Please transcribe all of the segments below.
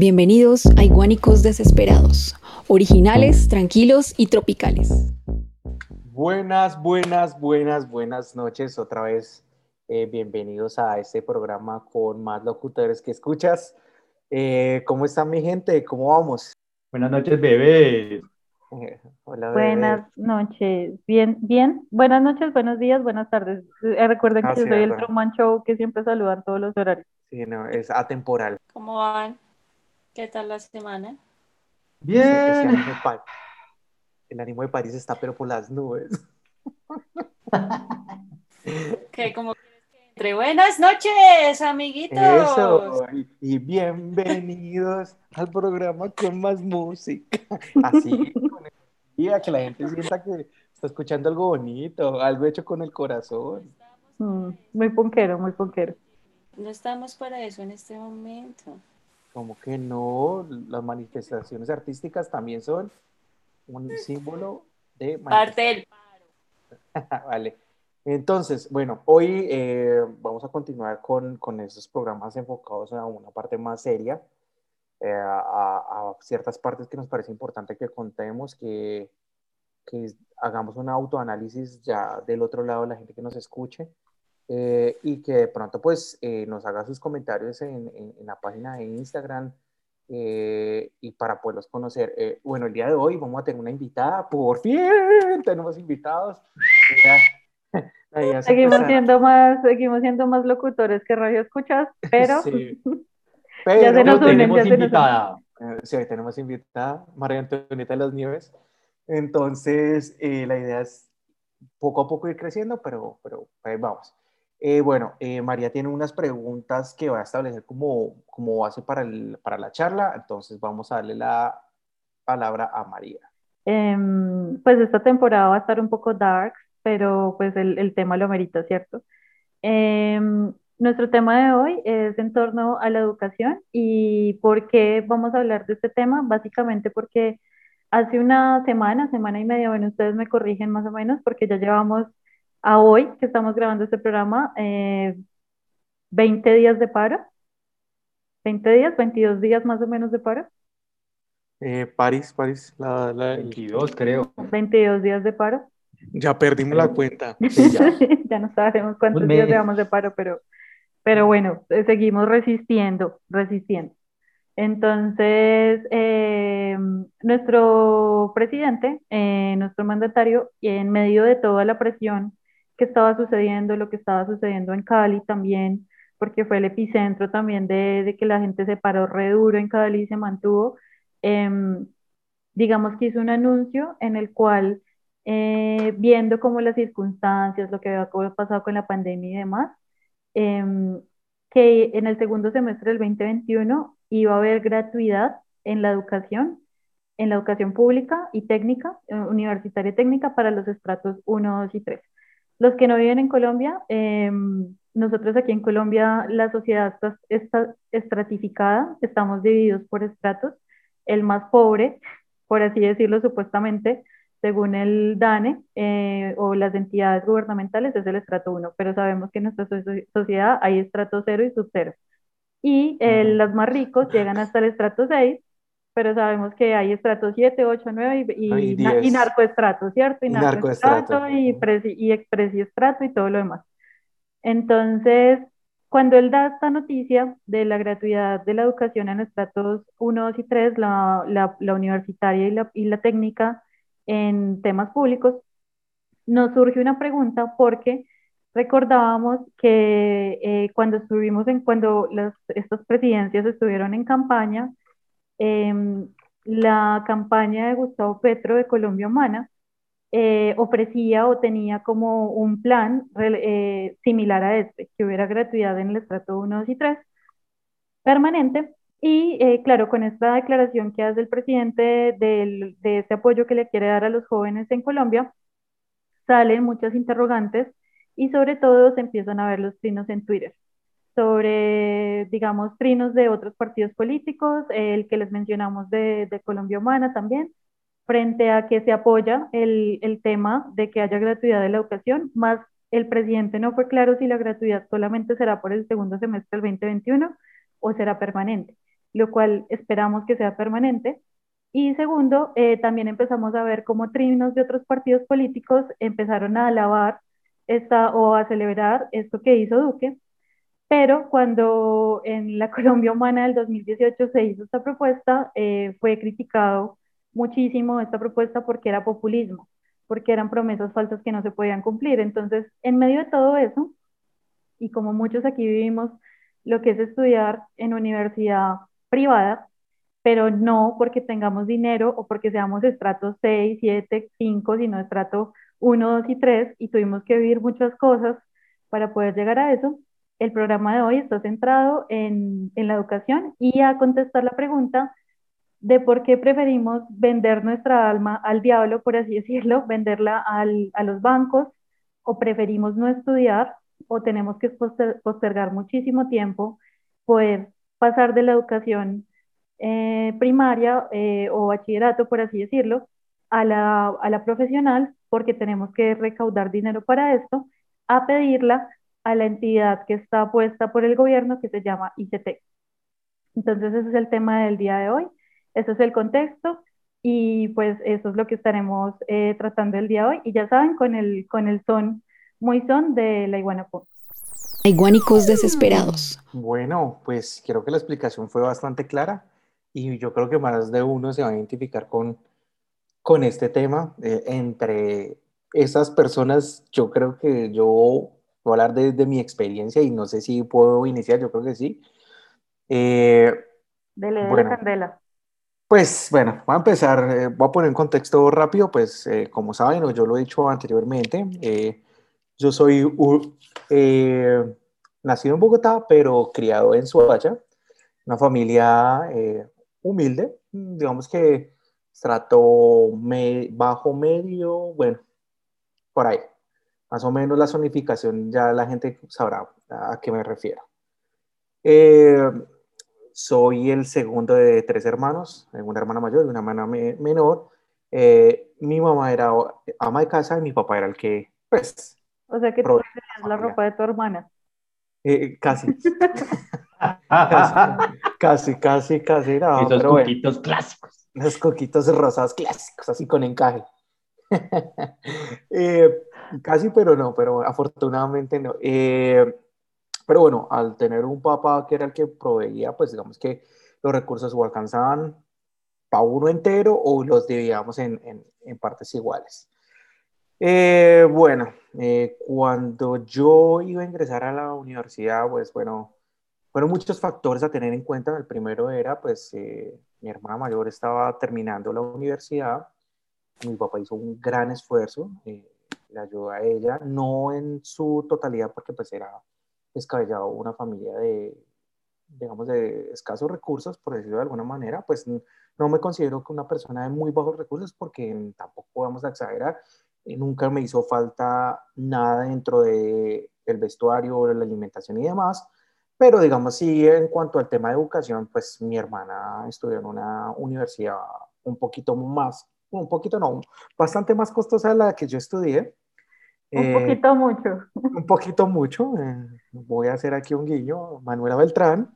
Bienvenidos a Iguánicos Desesperados, originales, tranquilos y tropicales. Buenas, buenas, buenas, buenas noches otra vez. Eh, bienvenidos a este programa con más locutores que escuchas. Eh, ¿Cómo está mi gente? ¿Cómo vamos? Buenas noches, bebés. Hola, Buenas noches. Bien, bien. Buenas noches, buenos días, buenas tardes. Eh, recuerden que yo soy el Truman Show que siempre saludan todos los horarios. Sí, no, es atemporal. ¿Cómo van? ¿Qué tal la semana? Bien. el, ánimo de París está pero por las nubes. ¿Qué? ¿Cómo entre buenas noches, amiguitos. Eso, y bienvenidos al programa con más música. Así, con el, que la gente sienta que está escuchando algo bonito, algo hecho con el corazón. Mm, muy ponquero, muy ponquero. No estamos para eso en este momento. Como que no, las manifestaciones artísticas también son un símbolo de... Parte del paro. vale. Entonces, bueno, hoy eh, vamos a continuar con, con estos programas enfocados a una parte más seria, eh, a, ciertas partes que nos parece importante que contemos, que, que hagamos un autoanálisis ya del otro lado, la gente que nos escuche, eh, y que de pronto pues nos haga sus comentarios en, en, la página de Instagram y para poderlos conocer. bueno, el día de hoy vamos a tener una invitada, por fin tenemos invitados seguimos siendo más, seguimos siendo más locutores que radio escuchas, pero, ya se nos tenemos invitada. Eh, sí, tenemos invitada, María Antonieta de las Nieves. Entonces, eh, la idea es poco a poco ir creciendo, pero, pero ahí vamos. Eh, bueno, María tiene unas preguntas que va a establecer como, como base para, el, para la charla, entonces vamos a darle la palabra a María. Em, pues esta temporada va a estar un poco dark, pero pues el, el tema lo merita, ¿cierto? Em, nuestro tema de hoy es en torno a la educación y ¿por qué vamos a hablar de este tema? Básicamente porque hace una semana, semana y media, bueno, ustedes me corrigen más o menos porque ya llevamos a hoy que estamos grabando este programa 20 eh, días de paro. 20 días, 22 días más o menos de paro. Eh, París, París, la, la... 22 creo. 22 días de paro. Ya perdimos la cuenta. ya. no sabemos cuántos días llevamos de paro, pero, pero bueno, eh, seguimos resistiendo, resistiendo. Entonces, eh, nuestro presidente, eh, nuestro mandatario, en medio de toda la presión que estaba sucediendo, lo que estaba sucediendo en Cali también, porque fue el epicentro también de, de que la gente se paró re duro en Cali y se mantuvo, em, digamos que hizo un anuncio en el cual eh, viendo cómo las circunstancias, lo que había pasado con la pandemia y demás, em, que en el segundo semestre del 2021 iba a haber gratuidad en la educación, en la educación pública y técnica, eh, universitaria y técnica para los estratos 1, 2 y 3. Los que no viven en Colombia, em, nosotros aquí en Colombia la sociedad está, está estratificada, estamos divididos por estratos. El más pobre, por así decirlo supuestamente, según el DANE eh, o las entidades gubernamentales, es el estrato 1, pero sabemos que en nuestra sociedad hay estrato 0 y sub 0. Y eh, los más ricos llegan hasta el estrato 6, pero sabemos que hay estrato 7, 8, 9 y, y, y narcoestrato, ¿cierto? Y narcoestrato y, y expresiestrato y todo lo demás. Entonces, cuando él da esta noticia de la gratuidad de la educación en estratos 1, 2 y 3, la, la, la universitaria y la, y la técnica, en temas públicos, nos surge una pregunta porque recordábamos que eh, cuando estuvimos en, cuando las, estas presidencias estuvieron en campaña, em, la campaña de Gustavo Petro de Colombia Humana eh, ofrecía o tenía como un plan eh, similar a este, que hubiera gratuidad en el estrato 1, 2 y 3 permanente. Y eh, claro, con esta declaración que hace el presidente de este apoyo que le quiere dar a los jóvenes en Colombia, salen muchas interrogantes y sobre todo se empiezan a ver los trinos en Twitter sobre, digamos, trinos de otros partidos políticos, el que les mencionamos de, Colombia Humana también, frente a que se apoya el, el tema de que haya gratuidad de la educación, más el presidente no fue claro si la gratuidad solamente será por el segundo semestre del 2021 o será permanente. lo cual esperamos que sea permanente. Y segundo, eh, también empezamos a ver cómo trinos de otros partidos políticos empezaron a alabar esta, o a celebrar esto que hizo Duque, pero cuando en la Colombia Humana del 2018 se hizo esta propuesta, eh, fue criticado muchísimo esta propuesta porque era populismo, porque eran promesas falsas que no se podían cumplir. Entonces, en medio de todo eso, y como muchos aquí vivimos lo que es estudiar en universidad privada, pero no porque tengamos dinero o porque seamos estratos 6, 7, 5, sino estrato 1, 2 y 3, y tuvimos que vivir muchas cosas para poder llegar a eso. El programa de hoy está centrado en, la educación y a contestar la pregunta de por qué preferimos vender nuestra alma al diablo, por así decirlo, venderla a los bancos, o preferimos no estudiar, o tenemos que postergar muchísimo tiempo, poder pasar de la educación eh, primaria eh, o bachillerato, por así decirlo, a la profesional, porque tenemos que recaudar dinero para esto, a pedirla a la entidad que está puesta por el gobierno, que se llama ICT. Entonces, ese es el tema del día de hoy, ese es el contexto y pues eso es lo que estaremos eh, tratando el día de hoy. Y ya saben, con el, con el son muy son de la iguana Iguanicos desesperados. Bueno, pues creo que la explicación fue bastante clara y yo creo que más de uno se va a identificar con, con este tema. Eh, entre esas personas, yo creo que yo voy a hablar de, de, mi experiencia y no sé si puedo iniciar, yo creo que sí. Eh, Dele, bueno, candela. Pues bueno, voy a empezar, eh, voy a poner en contexto rápido, pues eh, como saben, o yo lo he dicho anteriormente, eh, yo soy nacido en Bogotá, pero criado en Suacha, una familia humilde, digamos que trato bajo medio, bueno, por ahí. Más o menos la zonificación ya la gente sabrá a qué me refiero. Eh, soy el segundo de tres hermanos, una hermana mayor y una hermana menor. mi mamá era ama de casa y mi papá era el que, pues, o sea que tú tenías la ropa de tu hermana. Eh, casi. casi, casi, casi. No, Esos coquitos clásicos. Los coquitos rosados clásicos, así con encaje. eh, casi, pero no, pero afortunadamente no. Eh, pero bueno, al tener un papá que era el que proveía, pues digamos que los recursos o alcanzaban para uno entero o los dividíamos en, en, en partes iguales. Eh, bueno, eh, cuando yo iba a ingresar a la universidad, pues bueno, fueron muchos factores a tener en cuenta. El primero era, pues, eh, mi hermana mayor estaba terminando la universidad. Mi papá hizo un gran esfuerzo, le ayudó a ella, no en su totalidad, porque pues era descabellado una familia de, digamos, de escasos recursos, por decirlo de alguna manera, pues no me considero que una persona de muy bajos recursos, porque tampoco podemos exagerar nunca me hizo falta nada dentro de el vestuario, la alimentación y demás, pero digamos sí en cuanto al tema de educación, pues mi hermana estudió en una universidad un poquito más, un poquito no, bastante más costosa de la que yo estudié. Un eh, poquito mucho. Un poquito mucho. Eh, voy a hacer aquí un guiño. Manuela Beltrán.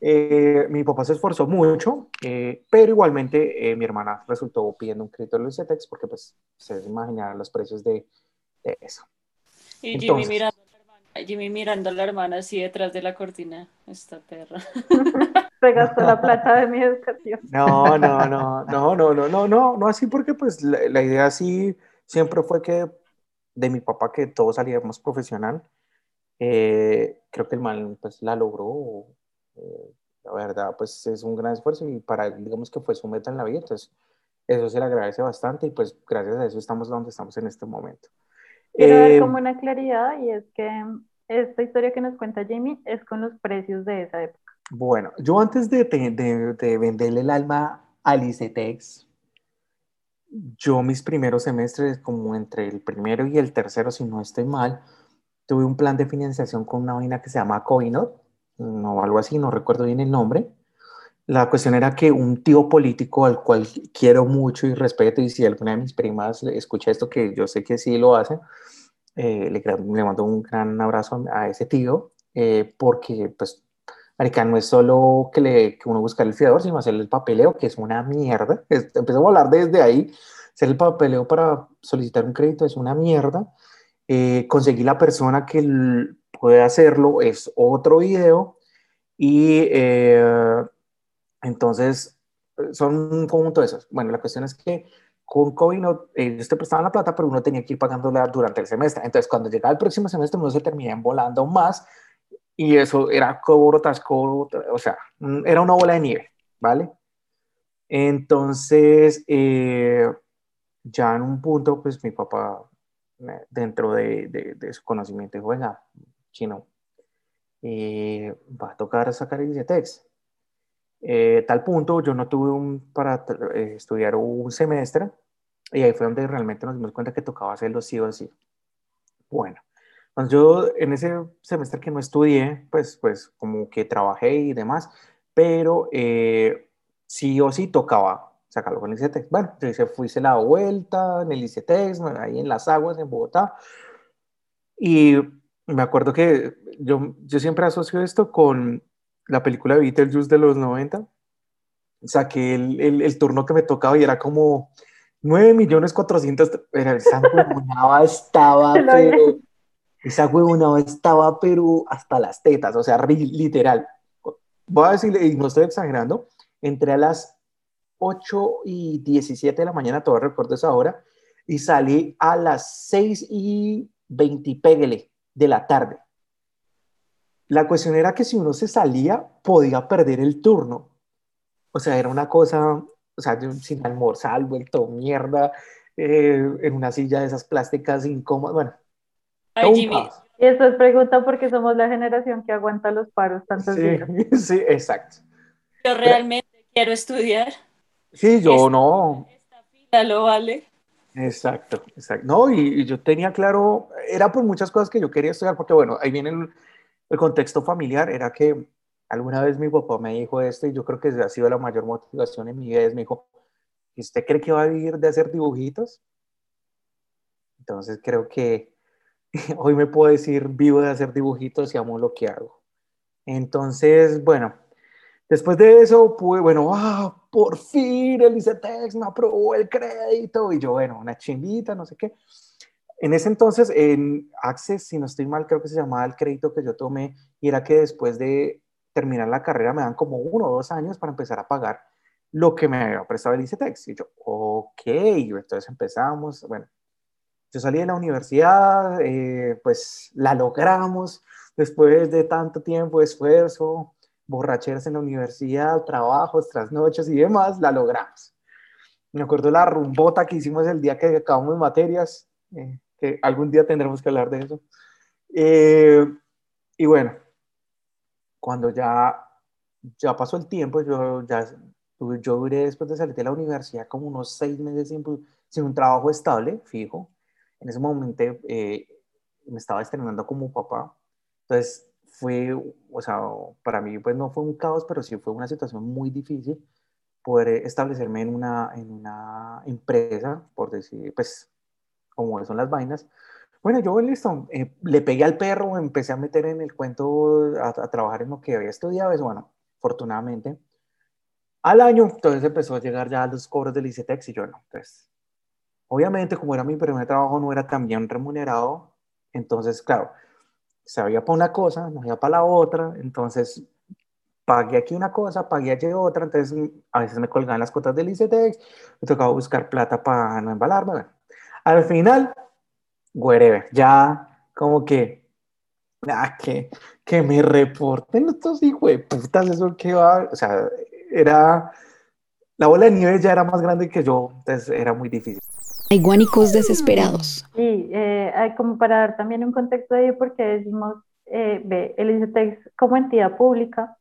Eh, mi papá se esforzó mucho, eh, pero igualmente eh, mi hermana resultó pidiendo un crédito de los CETEX porque pues se imaginarán los precios de, de eso. Y Jimmy, mirando a la hermana, Jimmy mirando a la hermana así detrás de la cortina, esta perra. se gastó la plata de mi educación. No, no, no, no, no, no, no, no, no así porque pues la, la idea sí siempre fue que de mi papá que todos salíamos profesional. creo que el mal pues la logró eh, la verdad, pues es un gran esfuerzo y para él, digamos que fue su meta en la vida, entonces eso se le agradece bastante y pues gracias a eso estamos donde estamos en este momento. Quiero dar eh, como una claridad y es que esta historia que nos cuenta Jamie es con los precios de esa época. Bueno, yo antes de, de, de venderle el alma a Licetex, yo mis primeros semestres, como entre el primero y el tercero, si no estoy mal, tuve un plan de financiación con una vaina que se llama Coinot no algo así, no recuerdo bien el nombre. La cuestión era que un tío político al cual quiero mucho y respeto, y si alguna de mis primas escucha esto, que yo sé que sí lo hace, eh, le, le, mando un gran abrazo a ese tío, eh, porque pues Marica, no es solo que, le, que uno busca el fiador, sino hacer el papeleo, que es una mierda. Empezamos a hablar desde ahí. Hacer el papeleo para solicitar un crédito es una mierda. Eh, conseguir la persona que puede hacerlo es otro video. Y eh, entonces son un conjunto de esos. Bueno, la cuestión es que con COVID no, ellos te prestaban la plata, pero uno tenía que ir pagándola durante el semestre. Entonces, cuando llegaba el próximo semestre, uno se terminaba volando más y eso era cobro tras cobro, o sea, era una bola de nieve, ¿vale? Entonces, eh, ya en un punto, pues mi papá, eh, dentro de, de, su conocimiento, dijo, venga, chino, eh, va a tocar sacar el ICETEX. tal punto, yo no tuve un, para estudiar un semestre, y ahí fue donde realmente nos dimos cuenta que tocaba hacerlo sí o sí. Bueno, yo en ese semestre que no estudié, pues, pues como que trabajé y demás, pero eh, sí o sí tocaba sacarlo con el ICETEX. Bueno, yo hice, fui hice la vuelta en el ICETEX, ahí en las aguas, en Bogotá, y me acuerdo que yo, yo siempre asocio esto con la película Beetlejuice de los 90. Saqué el, el, el turno que me tocaba y era como 9 millones 400, pero esa huevonada estaba, pero, esa huevonada estaba, pero hasta las tetas, o sea, literal. Voy a decirle, y no estoy exagerando, entré a las 8 y 17 de la mañana, todavía recuerdo esa hora, y salí a las 6 y 20, pégale, de la tarde. La cuestión era que si uno se salía, podía perder el turno. O sea, era una cosa o sea, sin almorzar, vuelto mierda, eh, en una silla de esas plásticas incómodas, bueno. Ay, Jimmy. Y eso es pregunta porque somos la generación que aguanta los paros tantos sí, días. Sí, exacto. Yo realmente quiero estudiar. Sí, yo no. Esta fila lo vale. Exacto, exacto. No, y, yo tenía claro, era por muchas cosas que yo quería estudiar, porque bueno, ahí viene el, el contexto familiar, era que Alguna vez mi papá me dijo esto y yo creo que ha sido la mayor motivación en mi vida. Es, me dijo, ¿usted cree que va a vivir de hacer dibujitos? Entonces creo que hoy me puedo decir, vivo de hacer dibujitos y amo lo que hago. Entonces, bueno, después de eso, pues, bueno, ah, por fin el ICETEX me aprobó el crédito. Y yo, bueno, una chimbita, no sé qué. En ese entonces, en Access, si no estoy mal, creo que se llamaba el crédito que yo tomé, y era que después de terminar la carrera me dan como uno o dos años para empezar a pagar lo que me había prestado el ICETEX. Y yo, ok, entonces empezamos, bueno, yo salí de la universidad, eh, pues la logramos después de tanto tiempo esfuerzo, borracheras en la universidad, trabajos, trasnoches y demás, la logramos. Me acuerdo la rumbota que hicimos el día que acabamos materias, eh, que algún día tendremos que hablar de eso. Eh, y bueno, cuando ya, ya pasó el tiempo, yo, ya, yo duré después de salir de la universidad como unos seis meses sin, sin un trabajo estable, fijo. En ese momento eh, me estaba estrenando como papá. Entonces fue, o sea, para mí pues no fue un caos, pero sí fue una situación muy difícil poder establecerme en una, en una empresa, por decir, pues, como son las vainas, bueno, yo listo, eh, le pegué al perro, empecé a meter en el cuento, a, trabajar en lo que había estudiado, eso bueno, afortunadamente. Al año, entonces empezó a llegar ya los cobros del ICETEX y yo no. Entonces, obviamente, como era mi primer trabajo, no era tan bien remunerado. Entonces, claro, se había para una cosa, no había para la otra. Entonces, pagué aquí una cosa, pagué allí otra. Entonces, a veces me colgaban las cuotas del ICETEX, me tocaba buscar plata para no embalarme. Bueno, al final, wherever. Ya como que, ah, que, que me reporten estos hijos de putas, eso que va, o sea, era, la bola de nieve ya era más grande que yo, entonces era muy difícil. Hay guánicos desesperados. Sí, eh, como para dar también un contexto ahí, porque decimos, eh, ve, el ICETEX como entidad pública,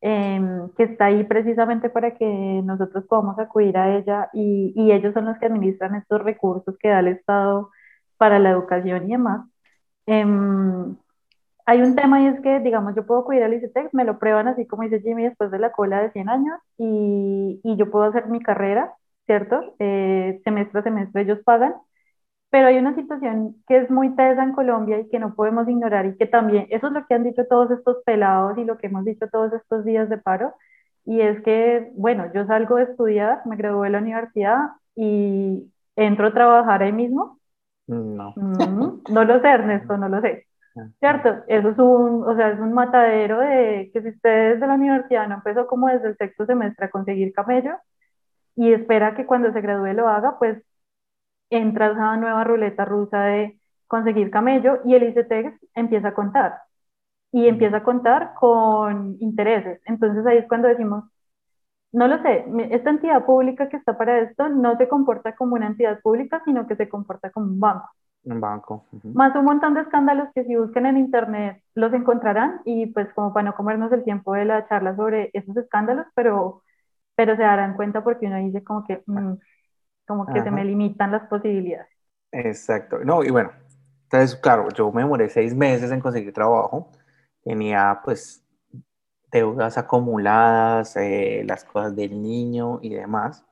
em, que está ahí precisamente para que nosotros podamos acudir a ella y, y, ellos son los que administran estos recursos que da el Estado para la educación y demás. Em, hay un tema y es que, digamos, yo puedo cuidar el ICETEX, me lo prueban así como dice Jimmy después de la cola de 100 años y, y yo puedo hacer mi carrera, ¿cierto? Eh, semestre a semestre ellos pagan pero hay una situación que es muy tesa en Colombia y que no podemos ignorar y que también, eso es lo que han dicho todos estos pelados y lo que hemos dicho todos estos días de paro, y es que, bueno, yo salgo de estudiar, me gradué de la universidad y entro a trabajar ahí mismo. No. Mm, no lo sé, Ernesto, no lo sé. Ah. ¿Cierto? Eso es un, o sea, es un matadero de que si usted desde la universidad no empezó como desde el sexto semestre a conseguir camello y espera que cuando se gradúe lo haga, pues entra esa nueva ruleta rusa de conseguir camello y el ICETEX empieza a contar y empieza a contar con intereses. Entonces ahí es cuando decimos, no lo sé, esta entidad pública que está para esto no se comporta como una entidad pública, sino que se comporta como un banco. Un banco. Más un montón de escándalos que si buscan en internet los encontrarán y pues como para no comernos el tiempo de la charla sobre esos escándalos, pero, pero se darán cuenta porque uno dice como que, mm, como que se me limitan las posibilidades. Exacto. No, y bueno, entonces, claro, yo me demoré seis meses en conseguir trabajo. Tenía pues deudas acumuladas, eh, las cosas del niño y demás.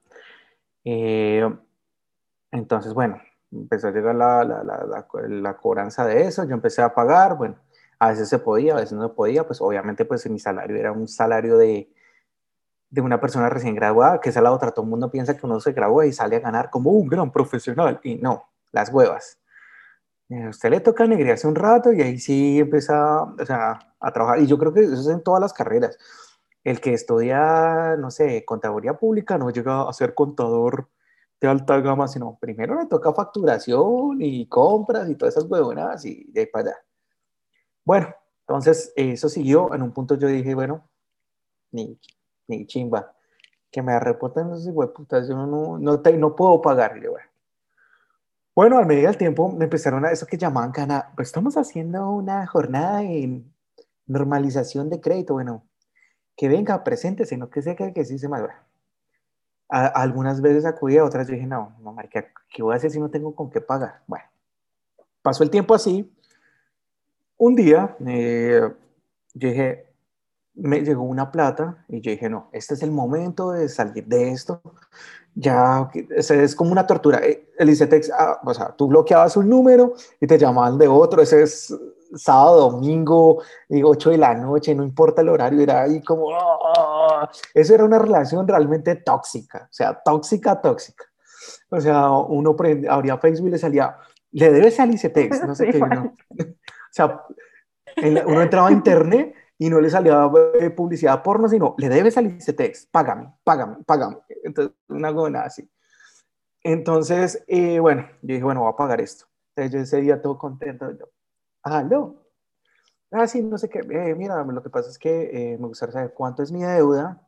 Eh, entonces, bueno, empezó a llegar la, la, la, la, cobranza de eso, yo empecé a pagar, bueno, a veces se podía, a veces no podía, pues obviamente pues mi salario era un salario de, de una persona recién graduada, que es la otra, todo el mundo piensa que uno se gradúa y sale a ganar como un gran profesional, y no, las huevas. A usted le toca hace un rato y ahí sí empieza o sea, a trabajar, y yo creo que eso es en todas las carreras. El que estudia, no sé, contaduría pública no llega a ser contador de alta gama, sino primero le toca facturación y compras y todas esas huevonas y de ahí para allá. Bueno, entonces eso siguió. En un punto yo dije, bueno, ni, ni chimba, que me reporten esos hueputas, yo no, no, te, no puedo pagar. Y bueno. al medida del tiempo me empezaron a eso que llamaban gana, pues estamos haciendo una jornada en normalización de crédito. Bueno, que venga, preséntese, no que se que, que sí se madura algunas veces acudí, a otras dije, no, no, marica, ¿qué voy a hacer si no tengo con qué pagar? Bueno, pasó el tiempo así. Un día, eh, yo dije, me llegó una plata y yo dije, no, este es el momento de salir de esto. Ya, es como una tortura. Eh, el ICETEX, ah, o sea, tú bloqueabas un número y te llamaban de otro. Ese es sábado, domingo, 8 de la noche, no importa el horario, era ahí como, oh, eso era una relación realmente tóxica, o sea, tóxica, tóxica. O sea, uno abría Facebook y le salía, le debes al ICETEX, no sé qué, no. O sea, uno entraba a internet y no le salía eh, publicidad porno, sino le debes al ICETEX, págame, págame, págame. Entonces, una buena así. Entonces, eh, bueno, yo dije, bueno, voy a pagar esto. Entonces, yo ese día todo contento, yo, no. Ah, sí, no sé qué. Eh, mira, lo que pasa es que eh, me gustaría saber cuánto es mi deuda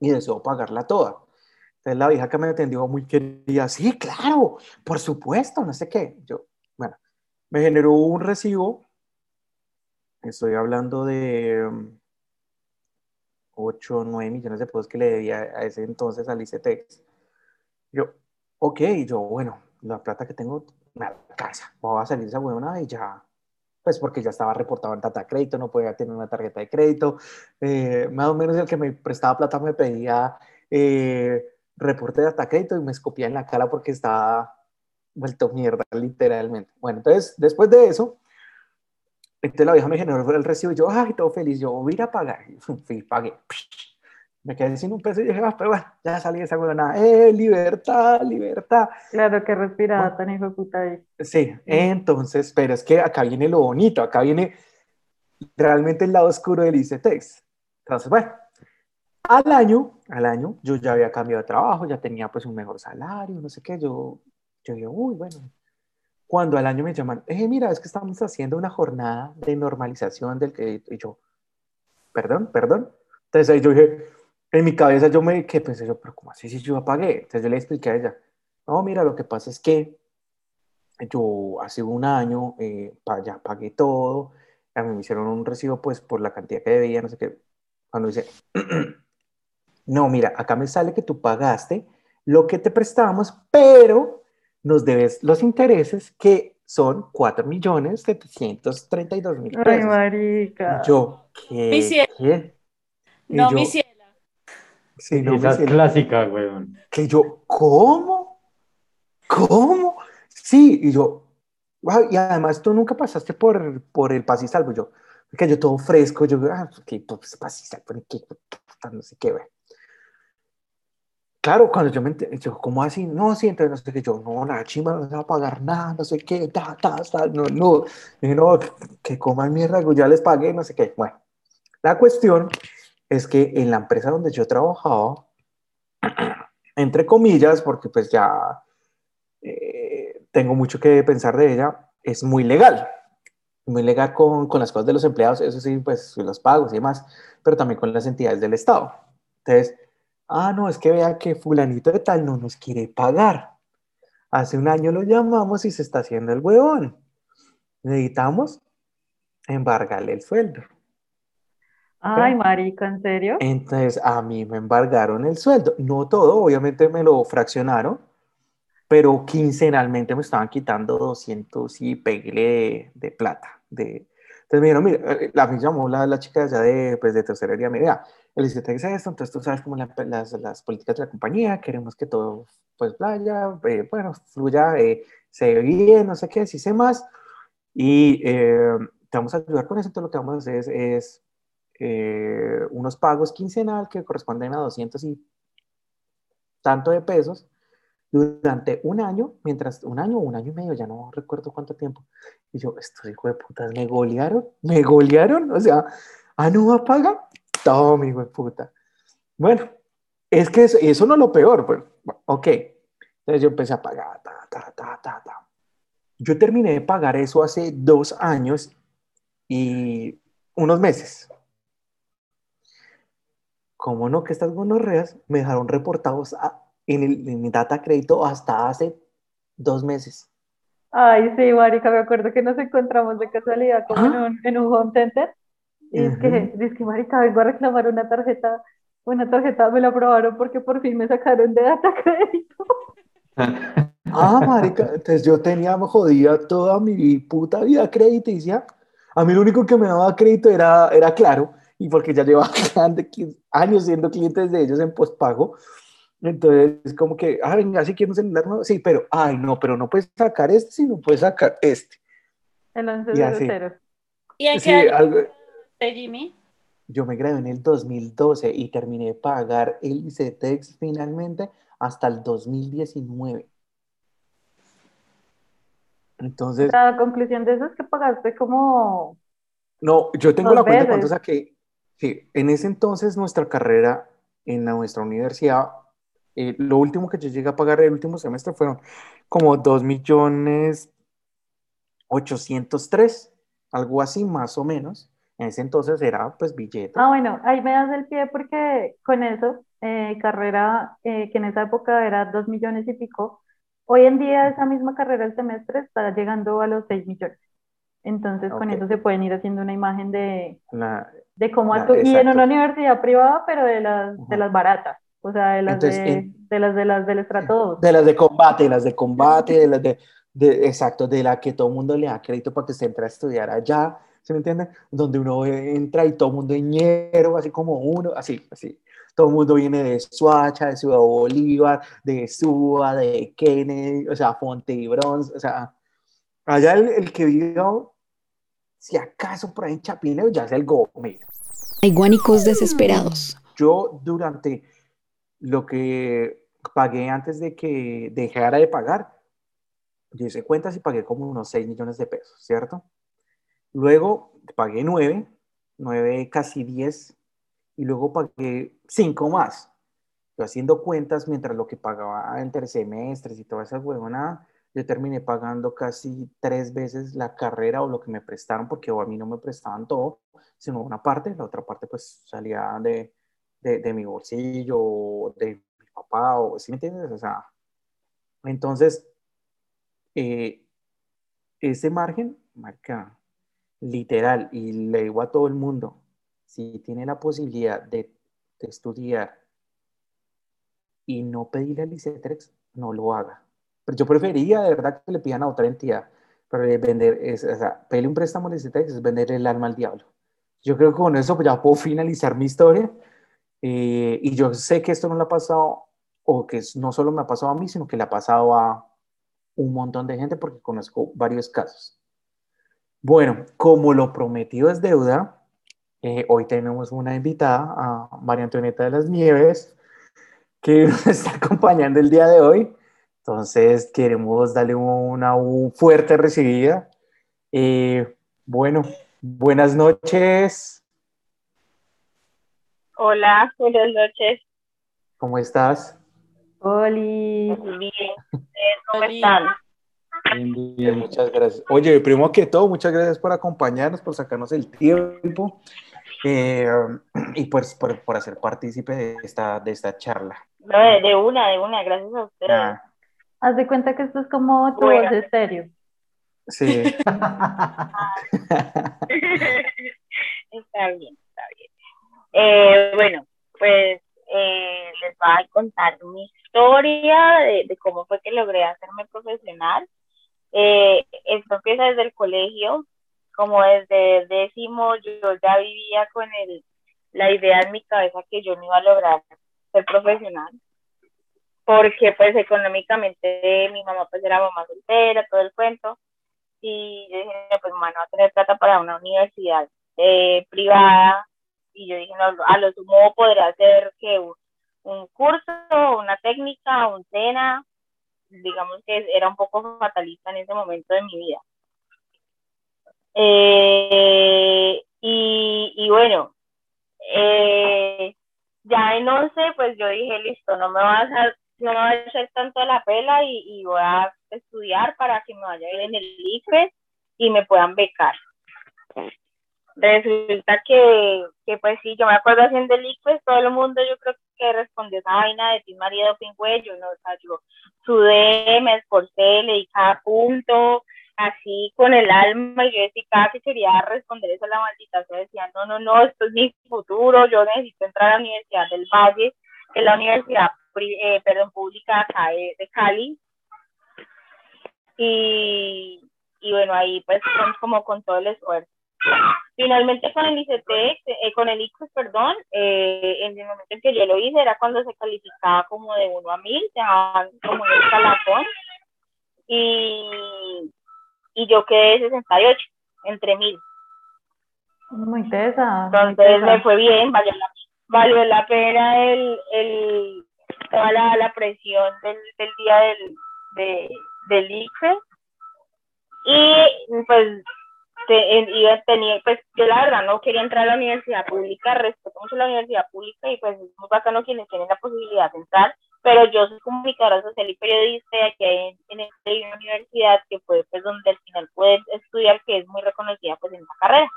y deseo pagarla toda. Entonces la vieja que me atendió muy querida, sí, claro, por supuesto, no sé qué. Yo, bueno, me generó un recibo. Estoy hablando de 8 o 9 millones de pesos que le debía a ese entonces al ICETEX. Yo, ok, yo, bueno, la plata que tengo me alcanza. Voy a salir esa buena y ya pues porque ya estaba reportado en data crédito, no podía tener una tarjeta de crédito. Eh, más o menos el que me prestaba plata me pedía eh, reporte de data crédito y me escopía en la cara porque estaba vuelto mierda, literalmente. Bueno, entonces, después de eso, entonces la vieja me generó el recibo y yo, ay, todo feliz, yo voy a ir a pagar. Y fui, pagué me quedé sin un peso y dije, ah, pero bueno, ya salí de esa huevona, eh, libertad, libertad. Claro, que respirada tan hijo puta ahí. Sí, entonces, pero es que acá viene lo bonito, acá viene realmente el lado oscuro del ICETEX. Entonces, bueno, al año, al año, yo ya había cambiado de trabajo, ya tenía pues un mejor salario, no sé qué, yo, yo dije, uy, bueno, cuando al año me llaman, eh, mira, es que estamos haciendo una jornada de normalización del crédito, y yo, perdón, perdón. Entonces ahí yo dije, en mi cabeza yo me que pensé yo, pero ¿cómo así si yo apagué? Entonces yo le expliqué a ella, no, mira, lo que pasa es que yo hace un año eh, ya pagué todo, a mí me hicieron un recibo pues por la cantidad que debía, no sé qué. Cuando dice, no, mira, acá me sale que tú pagaste lo que te prestamos, pero nos debes los intereses que son 4 millones 732 mil pesos. Ay, marica. Yo, ¿qué? ¿qué? No, mi Sí, no, Esa es clásica, weón. Que yo, ¿cómo? ¿Cómo? sí, y yo, wow, y además tú nunca pasaste por, por el paz y salvo, yo, que yo todo fresco, yo, ah, que pues, paz y salvo, que, no sé qué, Claro, cuando yo me enteré, ¿cómo así? No, sí, entonces no sé qué, yo, no, la chimba no se va a pagar nada, no sé qué, ta, ta, ta, no, no, y no, que coman mierda, ya les pagué, no sé qué. Bueno, la cuestión es que en la empresa donde yo trabajaba, entre comillas, porque pues ya eh, tengo mucho que pensar de ella, es muy legal. Muy legal con, con, las cosas de los empleados, eso sí, pues los pagos y demás, pero también con las entidades del Estado. Entonces, ah, no, es que vea que fulanito de tal no nos quiere pagar. Hace un año lo llamamos y se está haciendo el huevón. Necesitamos embargarle el sueldo. Ay, marica, ¿en serio? Entonces a mí me embargaron el sueldo. No todo, obviamente me lo fraccionaron, pero quincenalmente me estaban quitando 200 y peguele de, plata. De... Entonces me dijeron, mira, eh, la, me llamó la, la chica allá de, pues, de tercera día, me dijo, el ICT es esto, entonces tú sabes cómo las, las, políticas de la compañía, queremos que todo, pues, vaya, eh, bueno, fluya, eh, se ve bien, no sé qué, si sé más, y te vamos a ayudar con eso, entonces lo que vamos a hacer es, es eh, unos pagos quincenal que corresponden a 200 y tanto de pesos durante un año, mientras un año un año y medio, ya no recuerdo cuánto tiempo. Y yo, estos hijos de putas me golearon, me golearon, o sea, ah, no va a pagar, todo hijo de puta. Bueno, es que eso, eso no es lo peor, pues, ok. Entonces yo empecé a pagar, ta, ta, ta, ta, ta. Yo terminé de pagar eso hace dos años y unos meses. ¿Cómo no que estas gonorreas me dejaron reportados en, el, en mi data crédito hasta hace dos meses? Ay, sí, marica, me acuerdo que nos encontramos de casualidad como en, ah. un, en un home center. Y es que, es que, marica, vengo a reclamar una tarjeta, una tarjeta me la aprobaron porque por fin me sacaron de data crédito. Ah, marica, entonces yo tenía jodida toda mi puta vida crediticia. A mí lo único que me daba crédito era, era claro y porque ya lleva años siendo clientes de ellos en postpago. Entonces, como que, ah, venga, si quiero un celular nuevo, sí, pero, ay, no, pero no puedes sacar este, sino puedes sacar este. El 1100. ¿Y en qué algo, Jimmy? Yo me gradué en el 2012 y terminé de pagar el ICETEX finalmente hasta el 2019. Entonces. La conclusión de eso es que pagaste como. No, yo tengo la cuenta cuánto saqué. Sí, en ese entonces nuestra carrera en nuestra universidad, eh, lo último que yo llegué a pagar el último semestre fueron como 2 millones 803, algo así más o menos. En ese entonces era pues billete. Ah, bueno, ahí me das el pie porque con eso, eh, carrera eh, que en esa época era 2 millones y pico, hoy en día esa misma carrera el semestre está llegando a los 6 millones. Entonces con eso se pueden ir haciendo una imagen de, de cómo y en una universidad privada, pero de las, de las baratas, o sea, de las, de, de, las de las del estrato De las de combate, de las de combate, de las de, de, exacto, de la que todo el mundo le da crédito para que se entre a estudiar allá, ¿se me entiende? Donde uno entra y todo el mundo es ñero, así como uno, así, así. Todo el mundo viene de Suacha, de Ciudad Bolívar, de Suba, de Kennedy, o sea, Fonte y Bronze, o sea, allá el, el que vivió si acaso por ahí en Chapinero ya es el Gómez. Hay guanicos desesperados. Yo durante lo que pagué antes de que dejara de pagar, yo hice cuentas y pagué como unos 6 millones de pesos, ¿cierto? Luego pagué 9, 9 casi 10, y luego pagué 5 más. Yo haciendo cuentas mientras lo que pagaba entre semestres y toda esa huevonada, yo terminé pagando casi tres veces la carrera o lo que me prestaron, porque a mí no me prestaban todo, sino una parte, la otra parte pues salía de, de, mi bolsillo, de mi papá, o ¿sí me entiendes? O sea, entonces, eh, ese margen, marca, literal, y le digo a todo el mundo, si tiene la posibilidad de, de estudiar y no pedirle al ICETREX, no lo haga yo prefería de verdad que le pidan a otra entidad, pero vender, es, o sea, pedirle un préstamo es vender el alma al diablo. Yo creo que con eso ya puedo finalizar mi historia. Eh, y yo sé que esto no le ha pasado, o que no solo me ha pasado a mí, sino que le ha pasado a un montón de gente porque conozco varios casos. Bueno, como lo prometido es deuda, eh, hoy tenemos una invitada, a María Antonieta de las Nieves, que nos está acompañando el día de hoy. Entonces, queremos darle una, fuerte recibida. Eh, bueno, buenas noches. Hola, buenas noches. ¿Cómo estás? Hola. Bien. ¿Cómo están? Bien, bien, muchas gracias. Oye, primero que todo, muchas gracias por acompañarnos, por sacarnos el tiempo eh, y pues por, por, hacer partícipe de esta, de esta charla. No, de una, de una, gracias a ustedes. Ah. Haz de cuenta que esto es como tu voz de estéreo. Sí. bien, está bien. Eh, bueno, pues eh, les voy a contar mi historia de, de, cómo fue que logré hacerme profesional. Eh, esto empieza desde el colegio, como desde décimo yo ya vivía con el, la idea en mi cabeza que yo no iba a lograr ser profesional, porque pues económicamente mi mamá pues era mamá soltera, todo el cuento, y yo dije, pues mamá no va a tener plata para una universidad eh, privada, y yo dije, no, a lo sumo podría hacer que un, curso, una técnica, un SENA, digamos que era un poco fatalista en ese momento de mi vida. Eh, y, y, bueno, eh, ya en 11, pues yo dije, listo, no me vas a, no me va a echar tanto la pela y, y, voy a estudiar para que me vaya en el IFE y me puedan becar. Resulta que, que pues sí, yo me acuerdo haciendo el IFE, todo el mundo yo creo que respondió esa vaina de ti, marido pingüello, ¿no? O sea, yo sudé, me esforcé, le di cada punto, así con el alma, y yo decía, cada que quería responder eso a la maldita se decía, no, no, no, esto es mi futuro, yo necesito entrar a la Universidad del Valle, que es la universidad, eh, perdón, pública acá de, Cali, y, y bueno, ahí pues como con todo el esfuerzo. Finalmente con el ICT, eh, con el ICUS, perdón, eh, en el momento en que yo lo hice era cuando se calificaba como de 1 a 1000, se llamaban como un escalafón, y, y yo quedé 68, entre 1000. Muy interesante. Entonces me fue bien, valió la, valió la pena el, el, toda la, la presión del, del día del, de, del ICFE. Y pues iba tenía, pues yo la verdad no quería entrar a la universidad pública, respeto mucho la universidad pública y pues es muy bacano quienes tienen la posibilidad de entrar, pero yo soy comunicadora social y periodista y aquí hay en, esta universidad que fue pues donde al final puedes estudiar, que es muy reconocida pues en la carrera.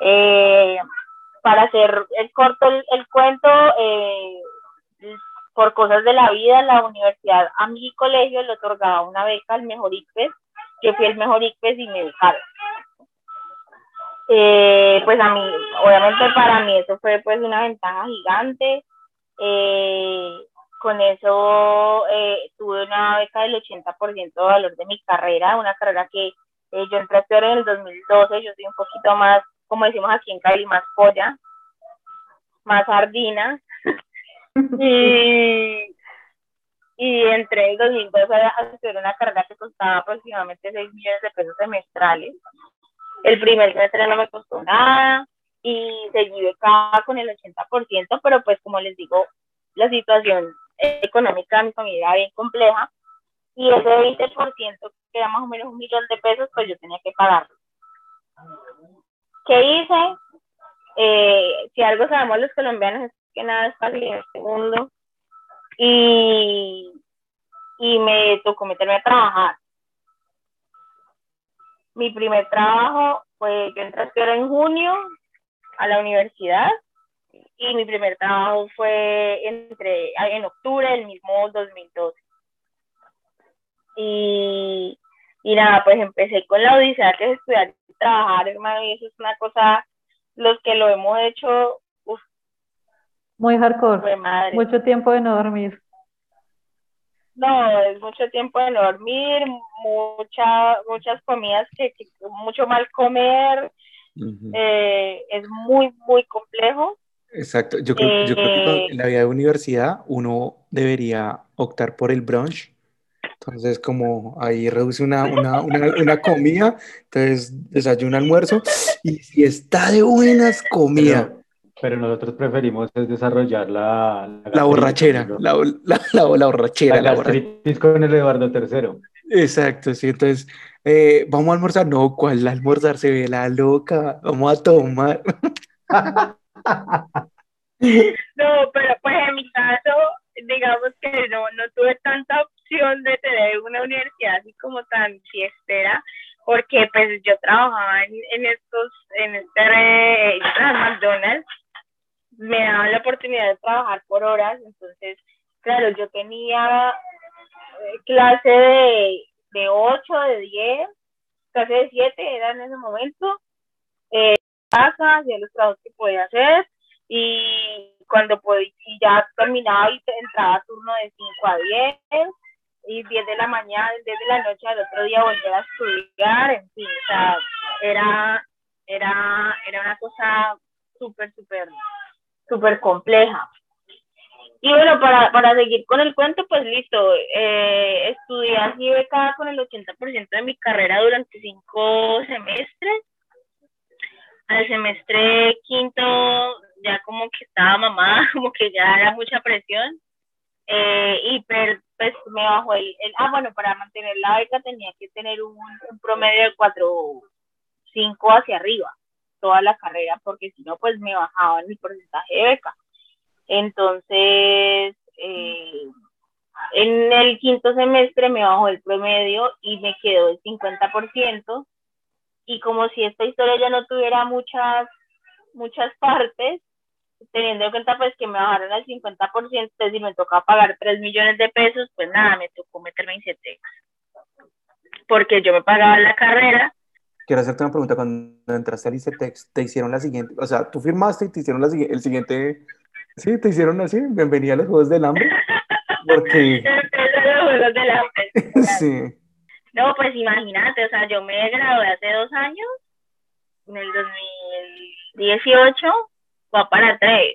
Eh, para hacer el corto el, cuento, eh, por cosas de la vida, la universidad a mi colegio le otorgaba una beca al mejor ICPES, yo fui el mejor ICPES y me becaron eh, pues a mí, obviamente para mí eso fue pues una ventaja gigante. Eh, con eso eh, tuve una beca del 80% de valor de mi carrera, una carrera que eh, yo entré a estudiar en el 2012, yo soy un poquito más, como decimos aquí en Cali, más polla, más sardina. y, y entré en el 2012 a estudiar una carrera que costaba aproximadamente 6 millones de pesos semestrales. El primer semestre no me costó nada y seguí becada con el 80%, pero pues como les digo, la situación económica de mi familia era bien compleja y ese 20% que era más o menos un millón de pesos, pues yo tenía que pagarlo. ¿Qué hice? Eh, si algo sabemos los colombianos es que nada es fácil en este mundo y, y me tocó meterme a trabajar mi primer trabajo fue, yo entré en junio a la universidad y mi primer trabajo fue entre, en octubre del mismo 2012. Y, y nada, pues empecé con la odisea que es estudiar y trabajar, hermano, y eso es una cosa, los que lo hemos hecho, muy hardcore, mucho tiempo de no dormir. No, es mucho tiempo de no dormir, mucha, muchas comidas que, mucho mal comer, eh, es muy, muy complejo. Exacto, yo creo, que en la vida de universidad uno debería optar por el brunch Entonces, como ahí reduce una, una, una, comida, entonces desayuno, almuerzo, y si está de buenas, comida. Pero, nosotros preferimos es desarrollar la... La, borrachera, la, la, la, borrachera. La gastritis con el Eduardo III. Exacto, sí, entonces, eh, ¿vamos a almorzar? No, ¿cuál almorzar? Se ve la loca, vamos a tomar. No, pero pues en mi caso, digamos que no, no tuve tanta opción de tener una universidad así como tan fiestera, porque pues yo trabajaba en, estos, en este eh, McDonald's, me daban la oportunidad de trabajar por horas, entonces, claro, yo tenía eh, clase de, de 8, de 10, clase de 7 era en ese momento, eh, casa, hacía los trabajos que podía hacer, y cuando podía, ya terminaba y entraba turno de 5 a 10 y 10 de la mañana, 10 de la noche al otro día volver a estudiar, en fin, o sea, era, era, era una cosa súper, súper, súper compleja. Y bueno, para, para seguir con el cuento, pues listo, eh, estudié así becada con el 80% de mi carrera durante cinco semestres. Al semestre quinto ya como que estaba mamá, como que ya era mucha presión. Eh, y pues me bajó el, ah bueno, para mantener la beca tenía que tener un, promedio de 4, 5 hacia arriba, toda la carrera, porque si no, pues me bajaban el porcentaje de beca. Entonces, eh, en el quinto semestre me bajó el promedio y me quedó el 50%. Y como si esta historia ya no tuviera muchas, muchas partes, teniendo en cuenta pues que me bajaron al 50%, entonces si me toca pagar 3 millones de pesos, pues nada, me tocó meterme en CETEX. Porque yo me pagaba la carrera. Quiero hacerte una pregunta, cuando entraste al ICETEX, te hicieron la siguiente, o sea, tú firmaste y te hicieron la, el siguiente, sí, te hicieron así, bienvenida a los Juegos del Hambre. Porque... los Juegos del Hambre. sí. No, pues imagínate, o sea, yo me gradué hace dos años, en el 2018, va para tres.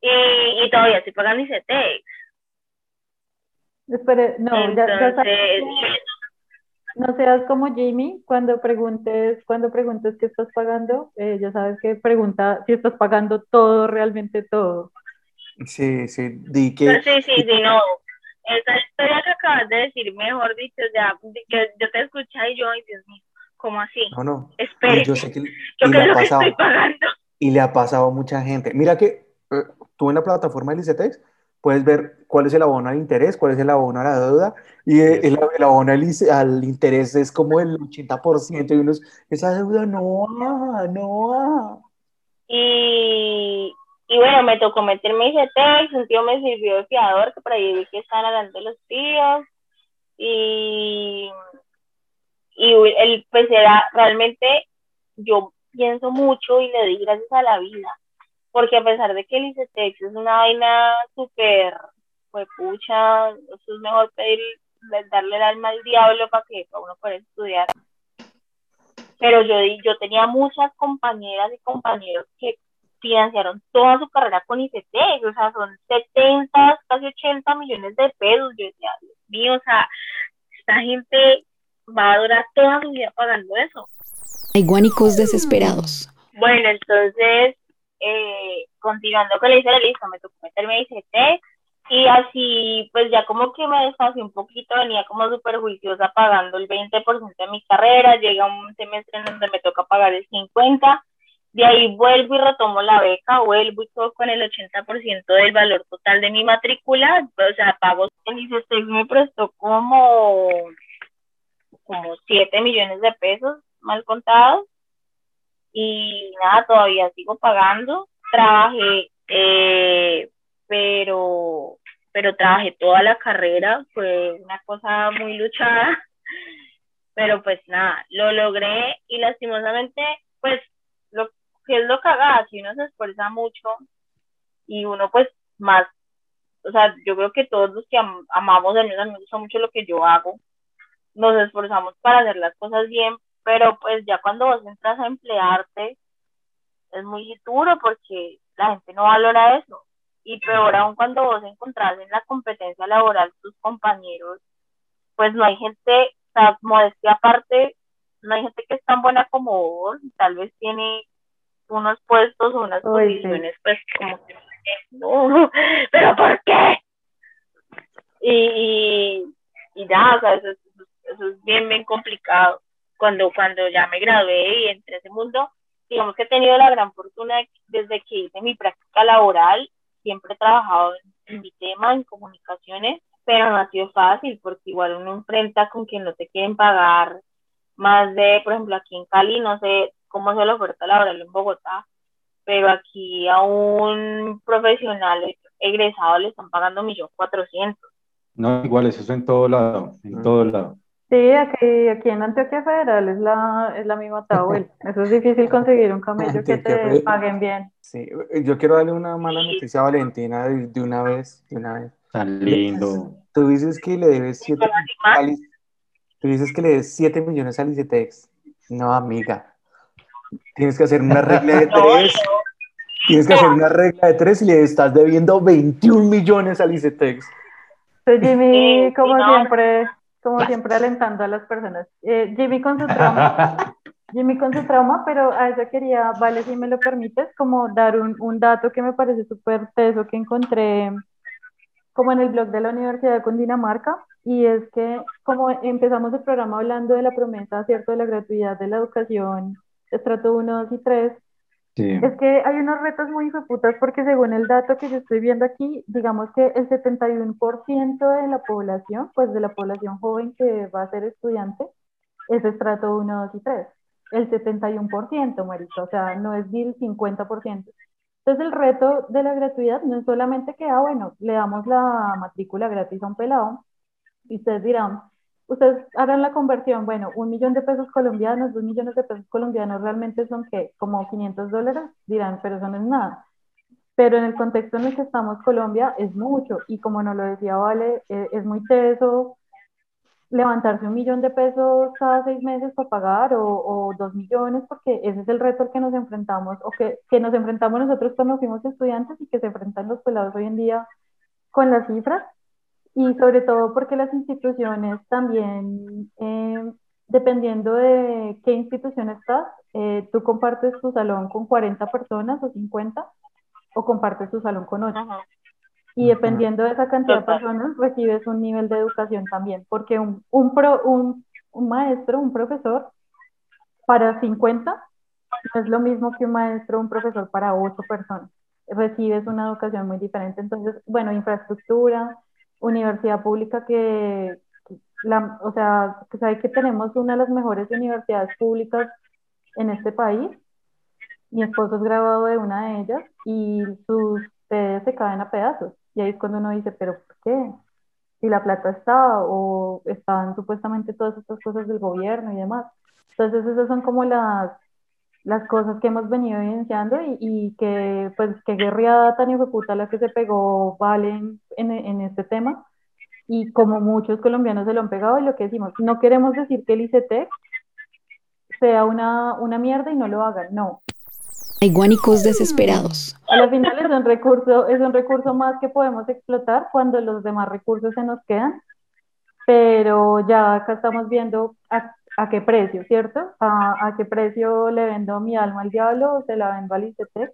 Y, y todavía estoy pagando ICETEX. Espere, no, ya, no seas como Jamie cuando preguntes, cuando preguntes qué estás pagando, eh, ya sabes que pregunta si estás pagando todo, realmente todo. Sí, sí, di que... Sí, sí, sí, no. Esa historia que acabas de decir, mejor dicho, ya, yo, yo te escuché y yo, ay Dios mío, ¿cómo así? No, no. Espera, yo sé que, yo que lo que estoy pagando y le ha pasado a mucha gente. Mira que eh, tú en la plataforma del ICETEX puedes ver cuál es el abono al interés, cuál es el abono a la deuda, y el, abono al, interés es como el 80%, y uno esa deuda no va, no va. Y, y bueno, me tocó meterme ICETEX, un tío me sirvió de fiador, que por ahí vi que estaban hablando los tíos, y, y el, pues era realmente, yo pienso mucho y le di gracias a la vida, porque a pesar de que el ICETEX es una vaina súper, pues pucha, es mejor pedir, darle el alma al diablo para que uno pueda estudiar. Pero yo, yo tenía muchas compañeras y compañeros que financiaron toda su carrera con ICETEX, o sea, son 70, casi 80 millones de pesos. Yo decía, Dios mío, o sea, esta gente va a durar toda su vida pagando eso. Hay guánicos desesperados. Bueno, entonces, eh, continuando con la historia, listo, me tocó meterme ICT y así, pues ya como que me desfasé un poquito, venía como súper juiciosa pagando el 20% de mi carrera, llega un semestre en donde me toca pagar el 50%, de ahí vuelvo y retomo la beca, vuelvo y todo con el 80% del valor total de mi matrícula, o sea, pago, el ICT me prestó como, como 7 millones de pesos mal contados y nada, todavía sigo pagando. Trabajé, eh, pero, pero trabajé toda la carrera, fue una cosa muy luchada, pero pues nada, lo logré y lastimosamente, pues lo que es lo cagada, si uno se esfuerza mucho y uno pues más, o sea, yo creo que todos los que amamos, a mí me gusta mucho lo que yo hago, nos esforzamos para hacer las cosas bien, pero pues ya cuando vos entras a emplearte es muy duro porque la gente no valora eso. y peor aún cuando vos encontrás en la competencia laboral tus compañeros, pues no hay gente, o sea, modestia aparte, no hay gente que es tan buena como vos, tal vez tiene unos puestos o unas posiciones, pues como que no, pero ¿por qué? Y, y, ya, o sea, eso, eso, es bien, bien complicado. Cuando, cuando ya me gradué y entré a ese mundo, digamos que he tenido la gran fortuna desde que hice mi práctica laboral, siempre he trabajado en, mi tema, en comunicaciones, pero no ha sido fácil porque igual uno enfrenta con quien no te quieren pagar más de, por ejemplo, aquí en Cali, no sé cómo es la oferta laboral en Bogotá, pero aquí a un profesional egresado le están pagando 1.400.000. No, igual, eso es en todo lado, en todo lado. Sí, aquí, aquí en Antioquia Federal es la, es la misma tabla. Eso es difícil conseguir un camello que te paguen bien. Sí, yo quiero darle una mala noticia a Valentina de, una vez, de una vez. Tan lindo. Tú dices que le debes 7 Tú dices que le debes 7 millones a Licetex. No, amiga. Tienes que hacer una regla de 3. Tienes que hacer una regla de 3 y le estás debiendo 21 millones a Licetex. Soy Jimmy, como siempre, como siempre alentando a las personas. Eh, Jimmy con su trauma, Jimmy con su trauma, pero a eso quería, vale, si me lo permites, como dar un, un dato que me parece súper teso que encontré como en el blog de la Universidad de Cundinamarca, y es que como empezamos el programa hablando de la promesa, ¿cierto?, de la gratuidad de la educación, estrato 1, 2 y 3, es que hay unos retos muy putas porque según el dato que yo estoy viendo aquí, digamos que el 71% de la población, pues de la población joven que va a ser estudiante, es estrato 1, 2 y 3. El 71%, marica, o sea, no es el 50%. Entonces el reto de la gratuidad no es solamente que, ah, bueno, le damos la matrícula gratis a un pelado, y ustedes dirán, ustedes harán la conversión, bueno, un millón de pesos colombianos, dos millones de pesos colombianos realmente son que como 500 dólares, dirán, pero eso no es nada. Pero en el contexto en el que estamos Colombia es mucho y como nos lo decía Vale, eh, es muy teso levantarse un millón de pesos cada seis meses para pagar o, o, dos millones porque ese es el reto al que nos enfrentamos o que, que nos enfrentamos nosotros cuando fuimos estudiantes y que se enfrentan los pelados hoy en día con las cifras y sobre todo porque las instituciones también, eh, dependiendo de qué institución estás, eh, tú compartes tu salón con 40 personas o 50 o compartes tu salón con 8. Y dependiendo de esa cantidad de personas, recibes un nivel de educación también, porque un, un, pro, un, un maestro, un profesor, para 50 no es lo mismo que un maestro, un profesor para 8 personas. Recibes una educación muy diferente. Entonces, bueno, infraestructura, universidad pública que, la, o sea, que sabe que tenemos una de las mejores universidades públicas en este país. Mi esposo es graduado de una de ellas y sus sedes se caen a pedazos. Y ahí es cuando uno dice, pero ¿por qué? Si la plata está o están supuestamente todas estas cosas del gobierno y demás. Entonces esas son como las, las cosas que hemos venido evidenciando y, y que, pues, que guerrilla tan puta la que se pegó Valen en, en, este tema. Y como muchos colombianos se lo han pegado, y lo que decimos, no queremos decir que el ICT sea una, una mierda y no lo hagan, no. Hay guanicos desesperados. A la final es un recurso, es un recurso más que podemos explotar cuando los demás recursos se nos quedan, pero ya acá estamos viendo a qué precio, ¿cierto? ¿A, qué precio le vendo mi alma al diablo o se la vendo al ICT?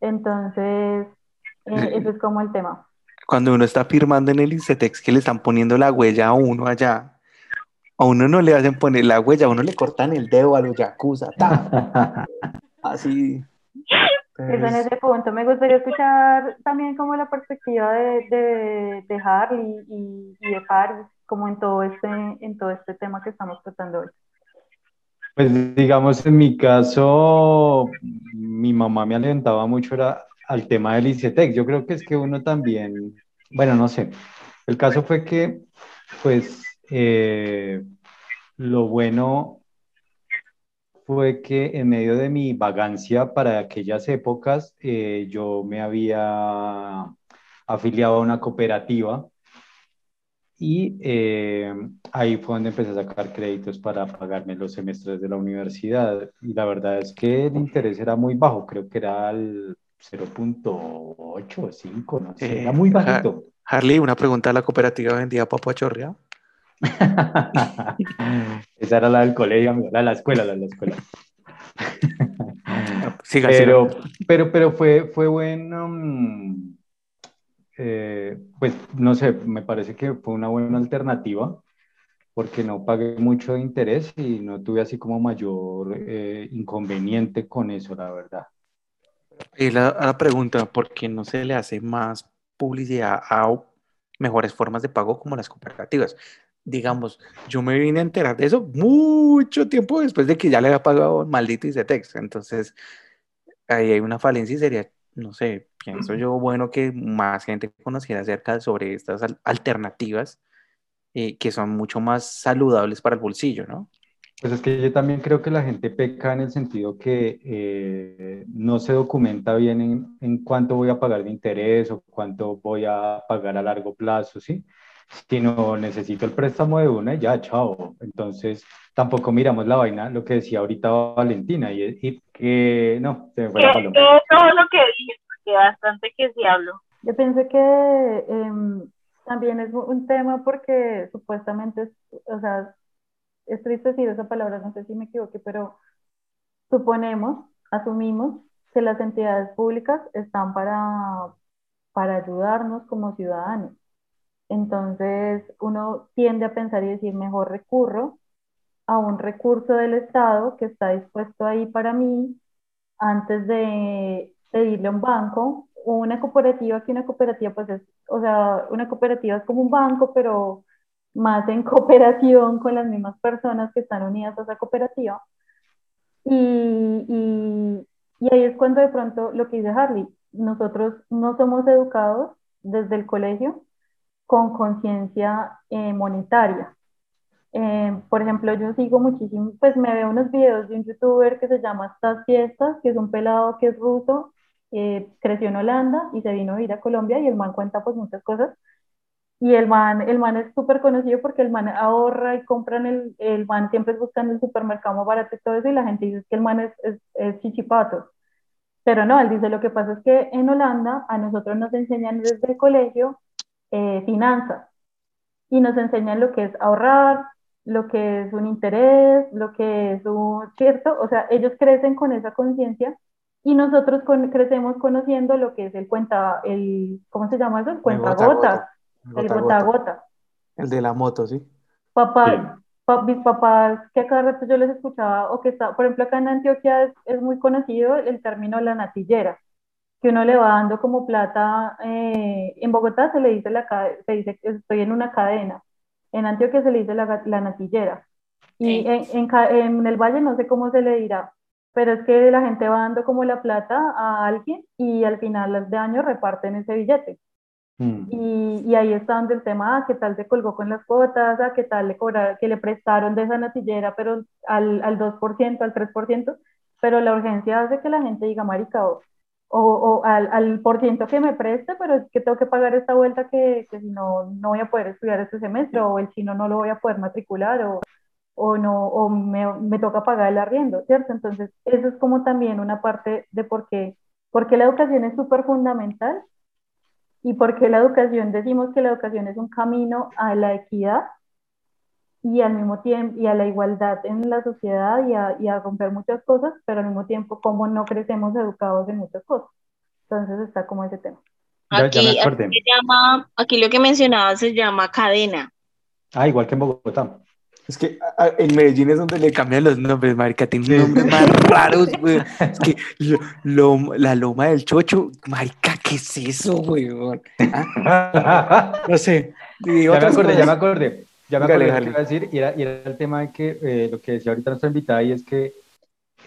Entonces, eh, ese es como el tema. Cuando uno está firmando en el ICETEX que le están poniendo la huella a uno allá, a uno no le hacen poner la huella, a uno le cortan el dedo a los yakuza. Así. en ese punto. Me gustaría escuchar también como la perspectiva de, de, de Harley y, y de Paris como en todo este, en todo este tema que estamos tratando hoy? Pues digamos, en mi caso, mi mamá me alentaba mucho era al tema del ICETEC. Yo creo que es que uno también, bueno, no sé. El caso fue que, pues, eh, lo bueno fue que en medio de mi vagancia para aquellas épocas, eh, yo me había afiliado a una cooperativa y eh, ahí fue donde empecé a sacar créditos para pagarme los semestres de la universidad. Y la verdad es que el interés era muy bajo, creo que era al 0.8 o 5, no sé, era muy bajito. Harley, una pregunta a la cooperativa vendía papo chorreado. Esa era la del colegio, la de la escuela, la de la escuela. Siga, pero, pero, pero fue, fue bueno, mm, eh, pues no sé, me parece que fue una buena alternativa porque no pagué mucho de interés y no tuve así como mayor eh, inconveniente con eso, la verdad. Y la, la, pregunta, ¿por qué no se le hace más publicidad a mejores formas de pago como las cooperativas? Digamos, yo me vine a enterar de eso mucho tiempo después de que ya le había pagado maldito ICETEX. Entonces, ahí hay una falencia y sería, no sé, pienso yo, bueno, que más gente conociera acerca sobre estas alternativas eh, que son mucho más saludables para el bolsillo, ¿no? Pues es que yo también creo que la gente peca en el sentido que eh, no se documenta bien en, en, cuánto voy a pagar de interés o cuánto voy a pagar a largo plazo, ¿sí? Sino necesito el préstamo de una y ya, chao. Entonces, tampoco miramos la vaina, lo que decía ahorita Valentina, y, y que no, se me fue la paloma. todo lo que dije, porque bastante que sí hablo. Yo pensé que eh, también es un tema porque supuestamente, o sea, es triste decir esa palabra, no sé si me equivoqué, pero suponemos, asumimos que las entidades públicas están para, para ayudarnos como ciudadanos. Entonces uno tiende a pensar y decir, mejor recurro a un recurso del Estado que está dispuesto ahí para mí antes de pedirle a un banco o una cooperativa, que una cooperativa pues es, o sea, una cooperativa es como un banco, pero más en cooperación con las mismas personas que están unidas a esa cooperativa. Y, y, y ahí es cuando de pronto lo que dice Harley, nosotros no somos educados desde el colegio con conciencia eh, monetaria. Eh, por ejemplo, yo sigo muchísimo, pues me veo unos videos de un youtuber que se llama Estas Fiestas, que es un pelado que es ruso eh, creció en Holanda y se vino a vivir a Colombia y el man cuenta pues muchas cosas. Y el man, el man es súper conocido porque el man ahorra y compran el, el man siempre es buscando el supermercado más barato y todo eso y la gente dice que el man es, es, chichipato. Pero no, él dice lo que pasa es que en Holanda a nosotros nos enseñan desde el colegio eh, finanzas y nos enseñan lo que es ahorrar, lo que es un interés, lo que es un, ¿cierto? O sea, ellos crecen con esa conciencia y nosotros crecemos conociendo lo que es el cuenta, el, ¿cómo se llama eso? El cuenta gota, el gota gota. El de la moto, ¿sí? Papá, mis papás, que a cada rato yo les escuchaba, o que está, por ejemplo, acá en Antioquia es, es muy conocido el término la natillera, que uno le va dando como plata, eh, en Bogotá se le dice, la, se dice estoy en una cadena, en Antioquia se le dice la, la natillera, y en, en, en el valle no sé cómo se le dirá, pero es que la gente va dando como la plata a alguien y al final de año reparten ese billete. Mm. Y, y, ahí está donde el tema, ah, qué tal se colgó con las cuotas, ah, qué tal le cobraron, que le prestaron de esa natillera, pero al, al 2%, al 3%, pero la urgencia hace que la gente diga, marica, o, o, al, al, por ciento que me preste, pero es que tengo que pagar esta vuelta que, que si no, no voy a poder estudiar este semestre, o el chino no lo voy a poder matricular, o, o no, o me, me, toca pagar el arriendo, ¿cierto? Entonces, eso es como también una parte de por qué, porque la educación es súper fundamental y porque la educación, decimos que la educación es un camino a la equidad y al mismo tiempo, y a la igualdad en la sociedad y a, y a romper muchas cosas, pero al mismo tiempo, como no crecemos educados en muchas cosas. Entonces está como ese tema. Aquí, aquí, llama, aquí lo que mencionaba se llama cadena. Ah, igual que en Bogotá. Es que en Medellín es donde le cambian los nombres, marica, tiene nombres más raros, güey. Es que lo, la loma del chocho, marica, ¿qué es eso, güey? ¿Ah? No sé. Ya me acordé, ya me acordé. Ya me acordé dale, iba a decir, y era, y era, el tema de que eh, lo que decía ahorita nuestra invitada, y es que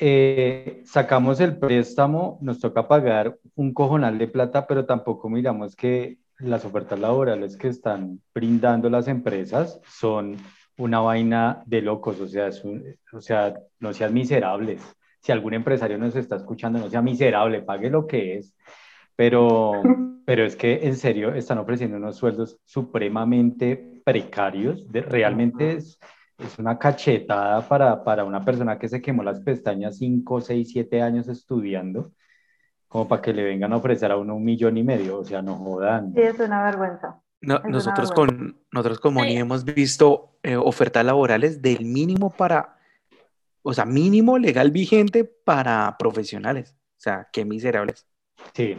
eh, sacamos el préstamo, nos toca pagar un cojonal de plata, pero tampoco miramos que las ofertas laborales que están brindando las empresas son una vaina de locos, o sea, es o sea, no seas miserables. Si algún empresario nos está escuchando, no sea miserable, pague lo que es. Pero, pero es que en serio están ofreciendo unos sueldos supremamente precarios. De, realmente es, es una cachetada para, para una persona que se quemó las pestañas 5, 6, 7 años estudiando. como para que le vengan a ofrecer a uno un millón y medio, o sea, no jodan. Sí, es una vergüenza. nosotros, con, nosotros como ni hemos visto eh, ofertas laborales del mínimo para, o sea, mínimo legal vigente para profesionales. O sea, qué miserables. Sí.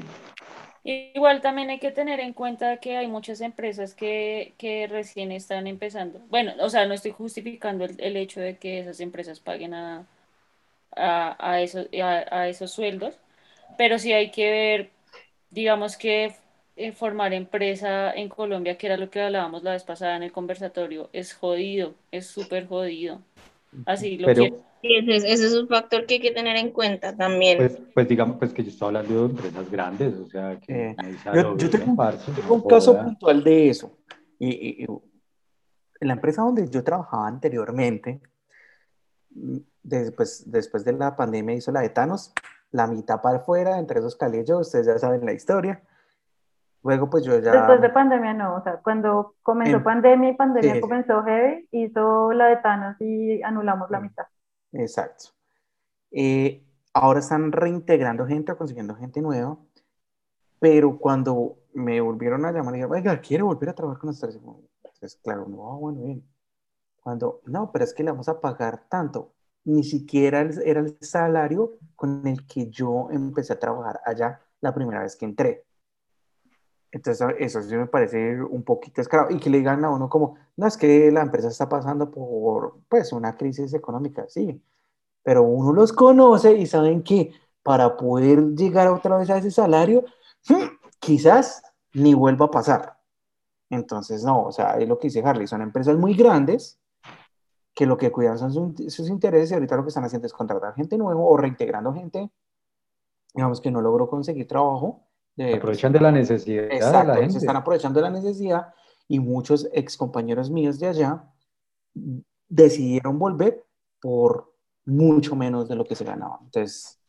Igual también hay que tener en cuenta que hay muchas empresas que, recién están empezando. Bueno, o sea, no estoy justificando el, hecho de que esas empresas paguen a, a, esos, a, esos sueldos, pero sí hay que ver, digamos que eh, formar empresa en Colombia, que era lo que hablábamos la vez pasada en el conversatorio, es jodido, es súper jodido. Así lo quiero ese, es un factor que hay que tener en cuenta también. Pues, pues digamos pues que yo estoy hablando de empresas grandes, o sea, que eh, yo, tengo, un caso puntual de eso. Y, en la empresa donde yo trabajaba anteriormente, después, después de la pandemia hizo la de Thanos, la mitad para afuera, entre esos calillos, ustedes ya saben la historia. Luego, pues yo ya. Después de pandemia, no. O sea, cuando comenzó pandemia y pandemia comenzó Heavy, hizo la de Thanos y anulamos la mitad. Exacto. Eh, ahora están reintegrando gente o consiguiendo gente nueva, pero cuando me volvieron a llamar y dije, oiga, ¿quiere volver a trabajar con nosotros? Entonces, claro, no, ah, bueno, bien. Cuando, no, pero es que le vamos a pagar tanto. Ni siquiera era el salario con el que yo empecé a trabajar allá la primera vez que entré. Entonces, eso sí me parece un poquito escravo. Y que le digan a uno como, no, es que la empresa está pasando por, pues, una crisis económica, sí. Pero uno los conoce y saben que para poder llegar otra vez a ese salario, quizás ni vuelva a pasar. Entonces, no, o sea, es lo que dice Harley, son empresas muy grandes que lo que cuidan son sus, intereses y ahorita lo que están haciendo es contratar gente nueva o reintegrando gente, digamos que no logró conseguir trabajo Aprovechan de la necesidad Exacto, de la Se están aprovechando de la necesidad y muchos ex compañeros míos de allá decidieron volver por mucho menos de lo que se ganaba. Entonces,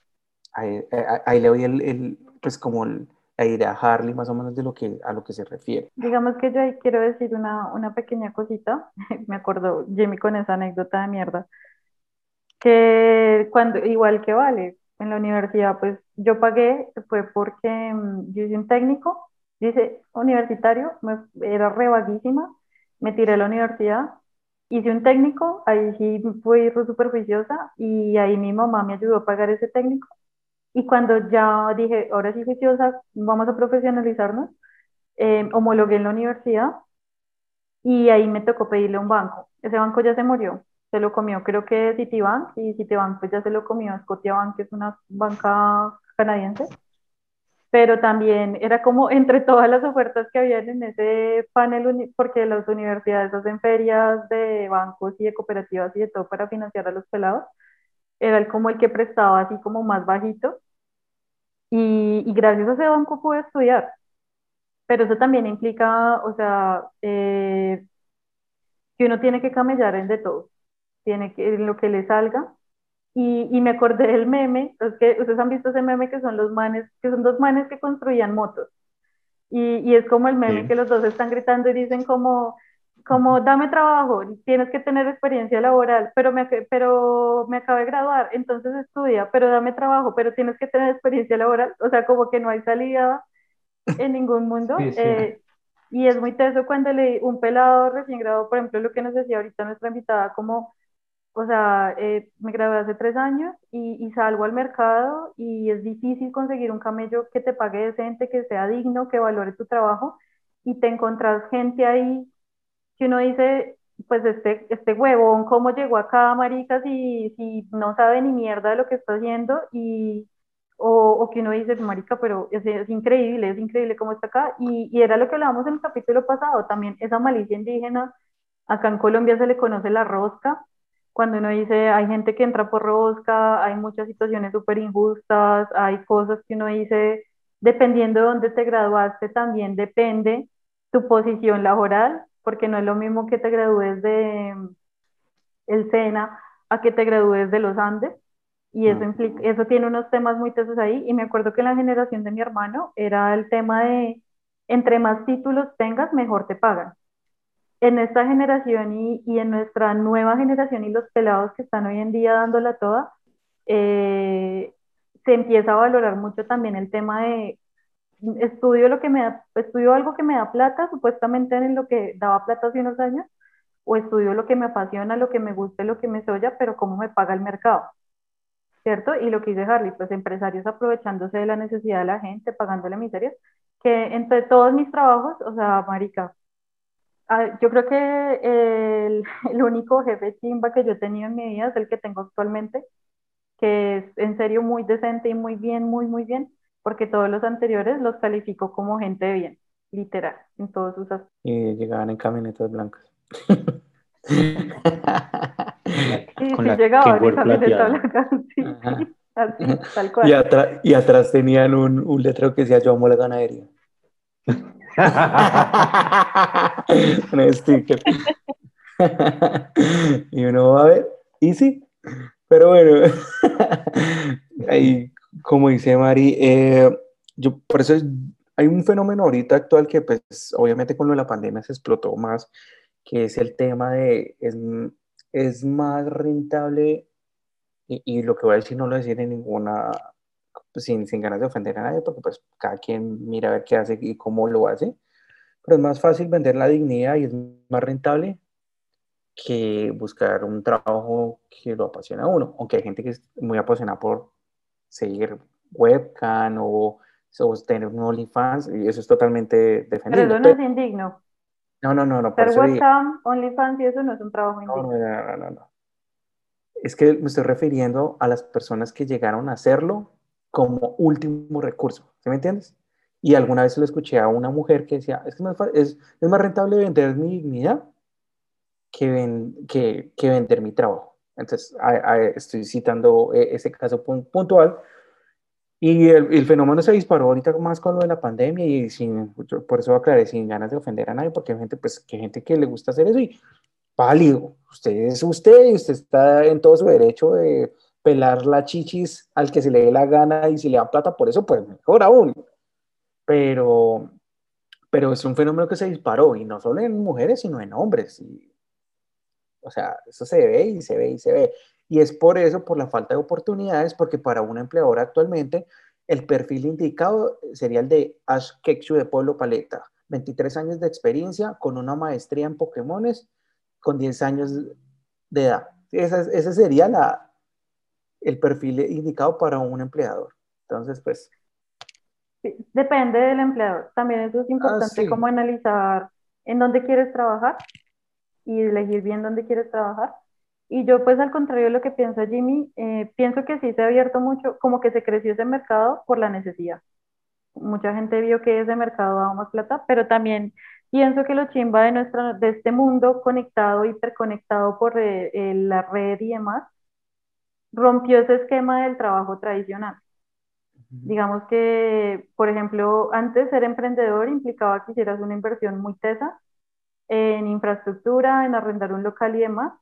ahí, le doy el, pues como la idea a Harley más o menos de lo que, a lo que se refiere. Digamos que yo ahí quiero decir una, una pequeña cosita, me acuerdo Jimmy con esa anécdota de mierda, que cuando, igual que Vale, en la universidad, pues yo pagué, fue porque mm, yo hice un técnico, dice universitario, me, era re vaguísima, me tiré a la universidad, hice un técnico, ahí sí fui súper juiciosa y ahí mi mamá me ayudó a pagar ese técnico. Y cuando ya dije, ahora sí juiciosa, vamos a profesionalizarnos, eh, homologué en la universidad y ahí me tocó pedirle un banco. Ese banco ya se murió, se lo comió creo que Citibank y Citibank pues ya se lo comió Scotiabank, que es una banca canadiense. Pero también era como entre todas las ofertas que habían en ese panel, porque las universidades hacen ferias de bancos y de cooperativas y de todo para financiar a los pelados, era como el que prestaba así como más bajito. Y, y gracias a ese banco pude estudiar. Pero eso también implica, o sea, eh, que uno tiene que camellar en de todo tiene que, lo que le salga. Y, y, me acordé del meme, es que ustedes han visto ese meme que son los manes, que son dos manes que construían motos. Y, y es como el meme que los dos están gritando y dicen como, como dame trabajo, tienes que tener experiencia laboral, pero me, pero me acabo de graduar, entonces estudia, pero dame trabajo, pero tienes que tener experiencia laboral, o sea, como que no hay salida en ningún mundo. Eh, y es muy teso cuando le un pelado recién graduado, por ejemplo, lo que nos decía ahorita nuestra invitada, como o sea, eh, me gradué hace tres años y, y, salgo al mercado y es difícil conseguir un camello que te pague decente, que sea digno, que valore tu trabajo y te encontrás gente ahí que uno dice, pues este, este huevón, ¿cómo llegó acá, marica, si, si no sabe ni mierda de lo que está haciendo? Y, o, o que uno dice, marica, pero es, es, increíble, es increíble cómo está acá. Y, y era lo que hablábamos en el capítulo pasado, también esa malicia indígena, acá en Colombia se le conoce la rosca, cuando uno dice, hay gente que entra por rosca, hay muchas situaciones súper injustas, hay cosas que uno dice, dependiendo de dónde te graduaste, también depende tu posición laboral, porque no es lo mismo que te gradúes de mm, el SENA a que te gradúes de los Andes, y eso, implica, eso tiene unos temas muy tesos ahí, y me acuerdo que en la generación de mi hermano era el tema de, entre más títulos tengas, mejor te pagan en esta generación y, en nuestra nueva generación y los pelados que están hoy en día dándola toda, eh, se empieza a valorar mucho también el tema de estudio lo que me da, estudio algo que me da plata, supuestamente en lo que daba plata hace unos años, o estudio lo que me apasiona, lo que me gusta, lo que me soya, pero cómo me paga el mercado. ¿Cierto? Y lo que dice Harley, pues empresarios aprovechándose de la necesidad de la gente, pagándole miserias, que entre todos mis trabajos, o sea, marica, yo creo que el, el único jefe chimba que yo he tenido en mi vida es el que tengo actualmente, que es en serio muy decente y muy bien, muy, muy bien, porque todos los anteriores los califico como gente de bien, literal, en todos sus aspectos. Y llegaban en camionetas blancas. sí, sí, llegaba en camioneta blanca, sí, así, tal cual. Y, y atrás tenían un, un letrero que decía yo amo la ganadería. un sticker. y uno va a ver, y sí, pero bueno, ahí como dice Mari, eh, yo, por eso hay un fenómeno ahorita actual que pues obviamente con lo de la pandemia se explotó más, que es el tema de, es, es más rentable, y, lo que voy a decir no lo voy decir en ninguna, pues, sin, sin ganas de ofender a nadie, porque pues cada quien mira a ver qué hace y cómo lo hace, pero es más fácil vender la dignidad y es más rentable que buscar un trabajo que lo apasiona a uno, aunque hay gente que es muy apasionada por seguir webcam o, tener un OnlyFans, y eso es totalmente defendible. Pero eso no es indigno. No, no, no, no. Ser webcam, OnlyFans y eso no es un trabajo indigno. No, no, no, no. Es que me estoy refiriendo a las personas que llegaron a hacerlo como último recurso, ¿sí me entiendes? Y alguna vez lo escuché a una mujer que decía, es que es, es más rentable vender mi dignidad que, que, que vender mi trabajo. Entonces, estoy citando eh, ese caso puntual. Y el, fenómeno se disparó ahorita más con lo de la pandemia y sin, por eso aclaré, sin ganas de ofender a nadie, porque hay gente, pues, que gente que le gusta hacer eso y pálido. Usted es usted y usted está en todo su derecho de pelar la chichis al que se le dé la gana y si le dan plata por eso, pues mejor aún. Pero, pero es un fenómeno que se disparó y no solo en mujeres, sino en hombres. Y o sea, eso se ve y se ve y se ve. Y es por eso, por la falta de oportunidades, porque para un empleador actualmente el perfil indicado sería el de Ash Ketchum de Pueblo Paleta. 23 años de experiencia, con una maestría en Pokémones, con 10 años de edad. Ese, sería la, el perfil indicado para un empleador. Entonces, pues... depende del empleador. También eso es ah, importante como analizar en dónde quieres trabajar y elegir bien dónde quieres trabajar. Y yo pues al contrario de lo que piensa Jimmy, eh, pienso que sí se ha abierto mucho, como que se creció ese mercado por la necesidad. Mucha gente vio que ese mercado daba más plata, pero también pienso que lo chimba de, nuestra, de este mundo conectado, hiperconectado por eh, eh, la red y demás, rompió ese esquema del trabajo tradicional. Digamos que, por ejemplo, antes ser emprendedor implicaba que hicieras una inversión muy tesa en infraestructura, en arrendar un local y demás.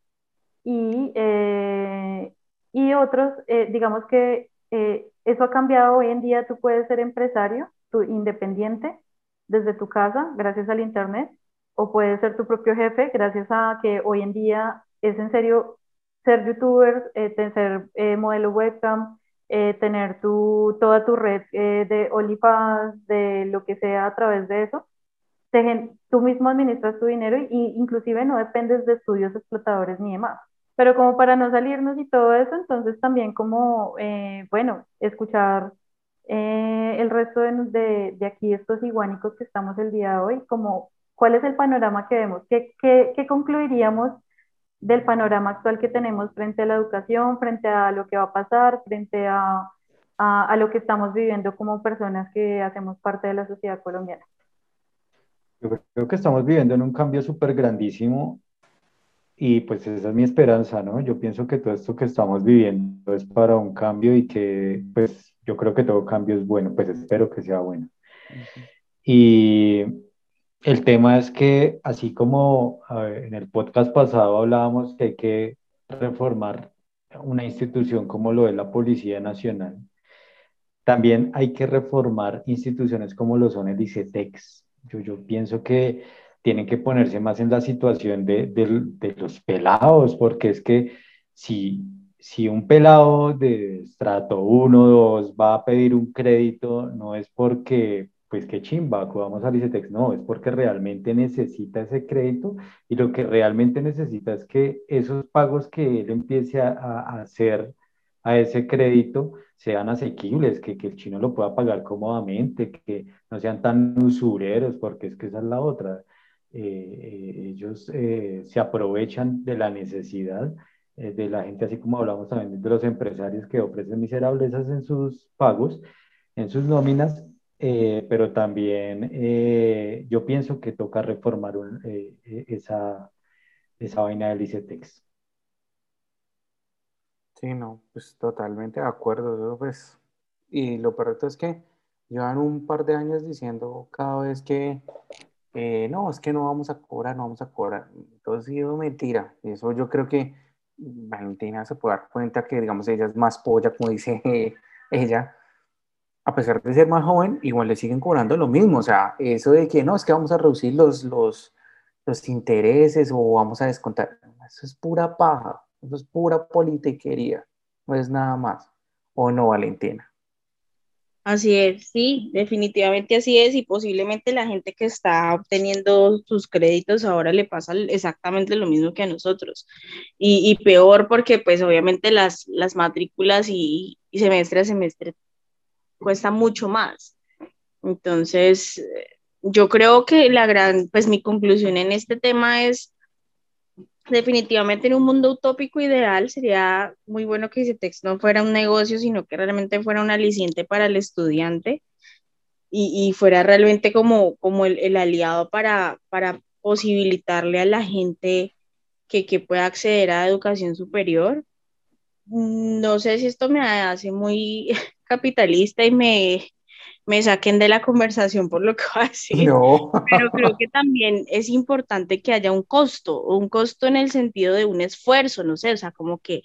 Y, eh, y otros, eh, digamos que eh, eso ha cambiado. Hoy en día tú puedes ser empresario, tú independiente, desde tu casa, gracias al Internet, o puedes ser tu propio jefe, gracias a que hoy en día es en serio ser youtuber, ser modelo webcam, tener tu, toda tu red de OnlyFans, de lo que sea a través de eso tú mismo administras tu dinero e inclusive no dependes de estudios explotadores ni demás. Pero como para no salirnos y todo eso, entonces también como, eh, bueno, escuchar eh, el resto de, de, aquí, estos iguánicos que estamos el día de hoy, como cuál es el panorama que vemos, qué, qué, qué concluiríamos del panorama actual que tenemos frente a la educación, frente a lo que va a pasar, frente a, a, a lo que estamos viviendo como personas que hacemos parte de la sociedad colombiana. Yo creo que estamos viviendo en un cambio súper grandísimo y pues esa es mi esperanza, ¿no? Yo pienso que todo esto que estamos viviendo es para un cambio y que pues yo creo que todo cambio es bueno, pues espero que sea bueno. Y el tema es que así como en el podcast pasado hablábamos que hay que reformar una institución como lo de la Policía Nacional, también hay que reformar instituciones como lo son el ICETEX, yo, pienso que tienen que ponerse más en la situación de, de, los pelados, porque es que si, si un pelado de estrato 1 o 2 va a pedir un crédito, no es porque, pues qué chimba, vamos a ICETEX, no, es porque realmente necesita ese crédito y lo que realmente necesita es que esos pagos que él empiece a, a hacer a ese crédito sean asequibles, que, que, el chino lo pueda pagar cómodamente, que no sean tan usureros, porque es que esa es la otra. Eh, eh, ellos eh, se aprovechan de la necesidad de la gente, así como hablamos también de los empresarios que ofrecen miserablezas en sus pagos, en sus nóminas, pero también yo pienso que toca reformar esa, esa vaina del ICETEX. Sí, no, pues totalmente de acuerdo. Pues, y lo correcto es que llevan un par de años diciendo cada vez que eh, no, es que no vamos a cobrar, no vamos a cobrar. Entonces, sí, mentira. Eso yo creo que Valentina se puede dar cuenta que, digamos, ella es más polla, como dice ella. A pesar de ser más joven, igual le siguen cobrando lo mismo. O sea, eso de que no, es que vamos a reducir los, los, los intereses o vamos a descontar. Eso es pura paja. Eso es pura politiquería, no es nada más. ¿O no, Valentina? Así es, sí, definitivamente así es y posiblemente la gente que está obteniendo sus créditos ahora le pasa exactamente lo mismo que a nosotros. Y, peor porque pues obviamente las, las matrículas y, y semestre a semestre cuesta mucho más. Entonces, yo creo que la gran, pues mi conclusión en este tema es definitivamente en un mundo utópico ideal sería muy bueno que ese texto no fuera un negocio, sino que realmente fuera un aliciente para el estudiante y, fuera realmente como, como el, aliado para, para posibilitarle a la gente que, que pueda acceder a educación superior. No sé si esto me hace muy capitalista y me, me saquen de la conversación por lo que va a decir. Pero creo que también es importante que haya un costo, un costo en el sentido de un esfuerzo, no sé, o sea, como que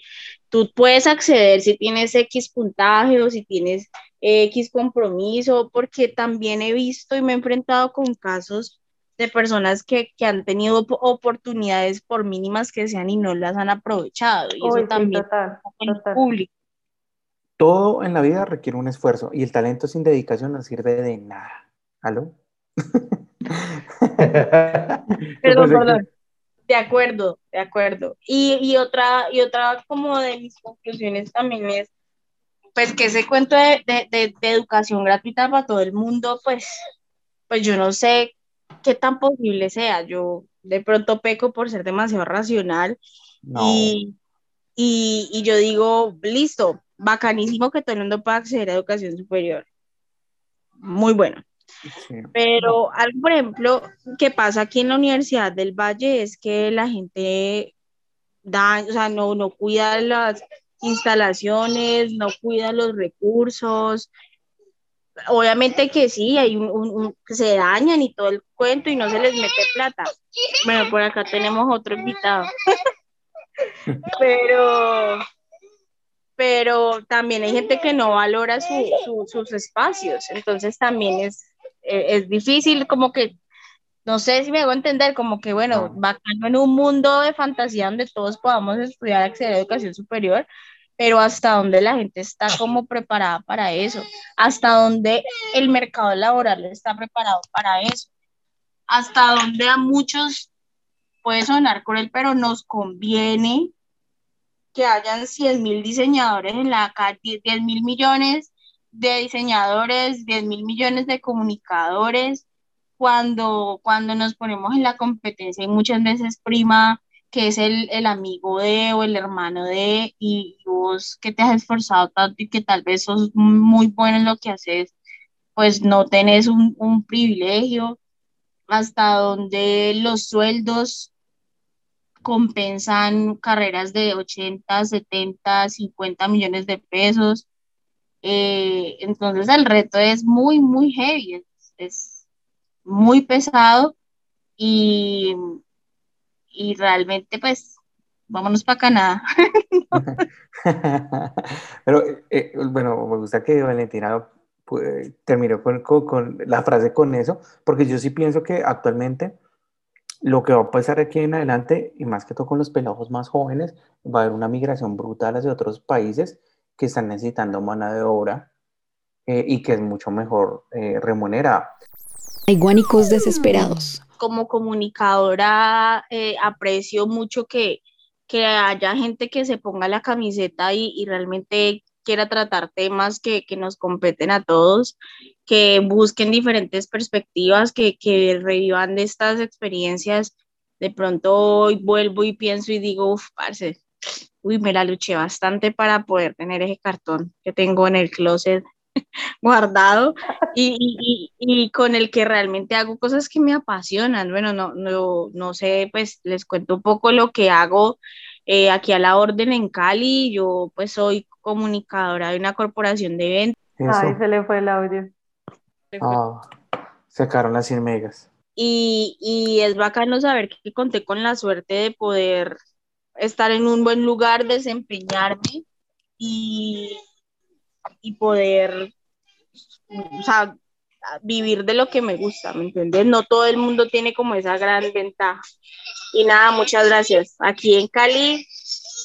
tú puedes acceder si tienes X puntaje o si tienes X compromiso, porque también he visto y me he enfrentado con casos de personas que, que han tenido oportunidades por mínimas que sean y no las han aprovechado. Y eso también en público todo en la vida requiere un esfuerzo y el talento sin dedicación no sirve de nada. ¿Aló? perdón, perdón. De acuerdo, de acuerdo. Y, otra, y otra como de mis conclusiones también es, pues que ese cuento de, de, educación gratuita para todo el mundo, pues, pues yo no sé qué tan posible sea. Yo de pronto peco por ser demasiado racional y, y, y yo digo, listo, bacanísimo que todo el mundo pueda acceder a educación superior. Muy bueno. Pero algo, por ejemplo, que pasa aquí en la Universidad del Valle es que la gente da, o sea, no, no cuida las instalaciones, no cuida los recursos. Obviamente que sí, hay un, se dañan y todo el cuento y no se les mete plata. Bueno, por acá tenemos otro invitado. Pero, pero también hay gente que no valora sus espacios, entonces también es, eh, es difícil como que, no sé si me hago entender, como que bueno, bacano en un mundo de fantasía donde todos podamos estudiar, acceder a educación superior, pero hasta donde la gente está como preparada para eso, hasta donde el mercado laboral está preparado para eso, hasta donde a muchos puede sonar cruel, pero nos conviene que hayan 100 mil diseñadores en la calle, 10 mil millones de diseñadores, 10 mil millones de comunicadores, cuando, cuando nos ponemos en la competencia y muchas veces prima que es el, el, amigo de o el hermano de, y vos que te has esforzado tanto y que tal vez sos muy bueno en lo que haces, pues no tenés un, un privilegio hasta donde los sueldos compensan carreras de 80, 70, 50 millones de pesos. Eh, entonces el reto es muy, muy heavy, es, muy pesado y, y realmente pues vámonos para Canadá. Pero eh, bueno, me gusta que Valentina pues, terminó con, con, la frase con eso, porque yo sí pienso que actualmente lo que va a pasar aquí en adelante, y más que todo con los pelados más jóvenes, va a haber una migración brutal hacia otros países que están necesitando mano de obra eh, y que es mucho mejor eh, remunerada. Hay guanicos desesperados. Como comunicadora, eh, aprecio mucho que, que haya gente que se ponga la camiseta y, y realmente quiera tratar temas que, que, nos competen a todos, que busquen diferentes perspectivas, que, que revivan de estas experiencias. De pronto hoy vuelvo y pienso y digo, uff, parce, uy, me la luché bastante para poder tener ese cartón que tengo en el closet guardado y, y, y, con el que realmente hago cosas que me apasionan. Bueno, no, no, no sé, pues les cuento un poco lo que hago eh, aquí a la orden en Cali. Yo pues soy comunicadora de una corporación de eventos. Ay, se le fue el audio. Ah, sacaron las 100 megas. Y, y es bacano saber que conté con la suerte de poder estar en un buen lugar, desempeñarme y, y poder, o sea, vivir de lo que me gusta, ¿me entiendes? No todo el mundo tiene como esa gran ventaja. Y nada, muchas gracias. Aquí en Cali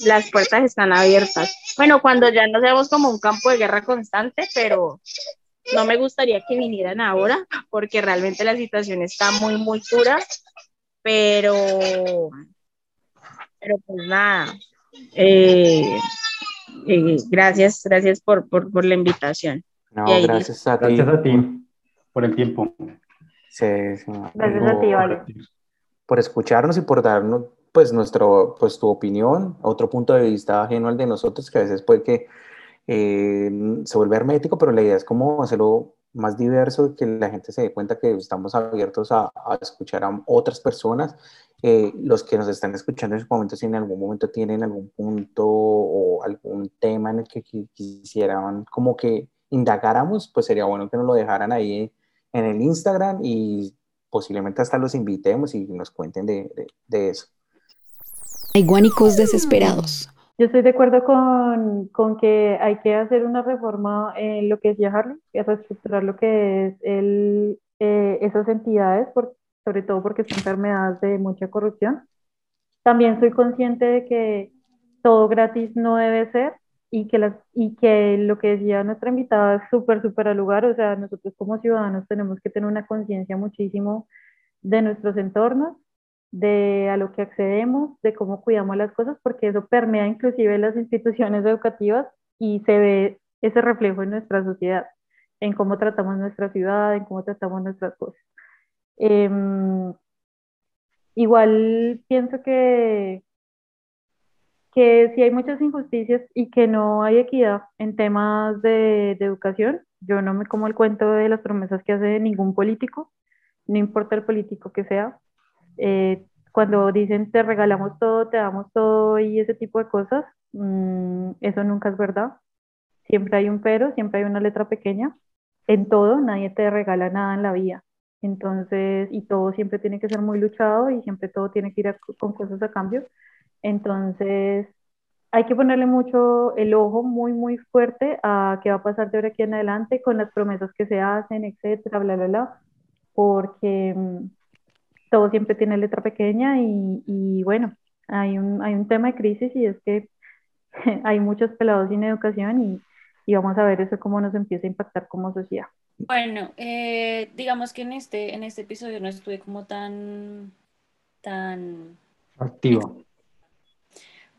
las puertas están abiertas. Bueno, cuando ya no seamos como un campo de guerra constante, pero no me gustaría que vinieran ahora porque realmente la situación está muy, muy dura, pero, pero pues nada. Eh, eh, gracias, gracias por, por, por, la invitación. No, gracias a ti. Gracias a ti por el tiempo. Sí, sí, gracias a ti, Vale. Por escucharnos y por darnos pues nuestro, pues tu opinión, otro punto de vista ajeno al de nosotros, que a veces puede que eh, se vuelve hermético, pero la idea es como hacerlo más diverso, que la gente se dé cuenta que estamos abiertos a, a escuchar a otras personas. Eh, los que nos están escuchando en este momento, si en algún momento tienen algún punto o algún tema en el que quisieran como que indagáramos, pues sería bueno que nos lo dejaran ahí en el Instagram y posiblemente hasta los invitemos y nos cuenten de, de, de eso. Hay guánicos desesperados. Yo estoy de acuerdo con, con, que hay que hacer una reforma en lo que es Harley, y reestructurar lo que es el, eh, esas entidades, por, sobre todo porque son enfermedades de mucha corrupción. También soy consciente de que todo gratis no debe ser y que, las, y que lo que decía nuestra invitada es súper, súper al lugar. O sea, nosotros como ciudadanos tenemos que tener una conciencia muchísimo de nuestros entornos de a lo que accedemos, de cómo cuidamos las cosas, porque eso permea inclusive las instituciones educativas y se ve ese reflejo en nuestra sociedad, en cómo tratamos nuestra ciudad, en cómo tratamos nuestras cosas. Eh, igual pienso que, que si hay muchas injusticias y que no hay equidad en temas de, de educación, yo no me como el cuento de las promesas que hace ningún político, no importa el político que sea, eh, cuando dicen te regalamos todo, te damos todo y ese tipo de cosas, mmm, eso nunca es verdad. Siempre hay un pero, siempre hay una letra pequeña. En todo, nadie te regala nada en la vida. Entonces, y todo siempre tiene que ser muy luchado y siempre todo tiene que ir a, con cosas a cambio. Entonces, hay que ponerle mucho el ojo muy, muy fuerte a qué va a pasar de ahora aquí en adelante con las promesas que se hacen, etcétera, bla, bla, bla, porque todo siempre tiene letra pequeña y, y bueno, hay un, hay un tema de crisis y es que hay muchos pelados sin educación y, y, vamos a ver eso cómo nos empieza a impactar como sociedad. Bueno, eh, digamos que en este, en este episodio no estuve como tan, tan activo.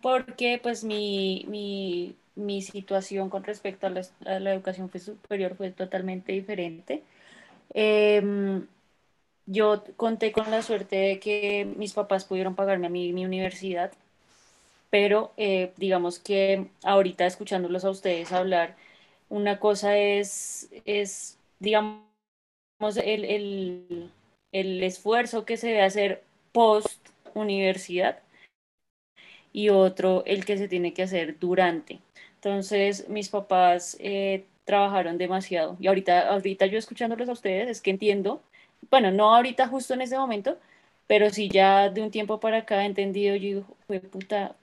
Porque pues mi, mi, mi situación con respecto a la, a la educación superior fue totalmente diferente. Eh, yo conté con la suerte de que mis papás pudieron pagarme a mí mi universidad, pero eh, digamos que ahorita escuchándolos a ustedes hablar, una cosa es, es digamos, el, el, el esfuerzo que se debe hacer post universidad y otro el que se tiene que hacer durante. Entonces, mis papás eh, trabajaron demasiado y ahorita, ahorita yo escuchándolos a ustedes es que entiendo bueno, no ahorita justo en ese momento, pero sí ya de un tiempo para acá he entendido, yo digo, fue puta,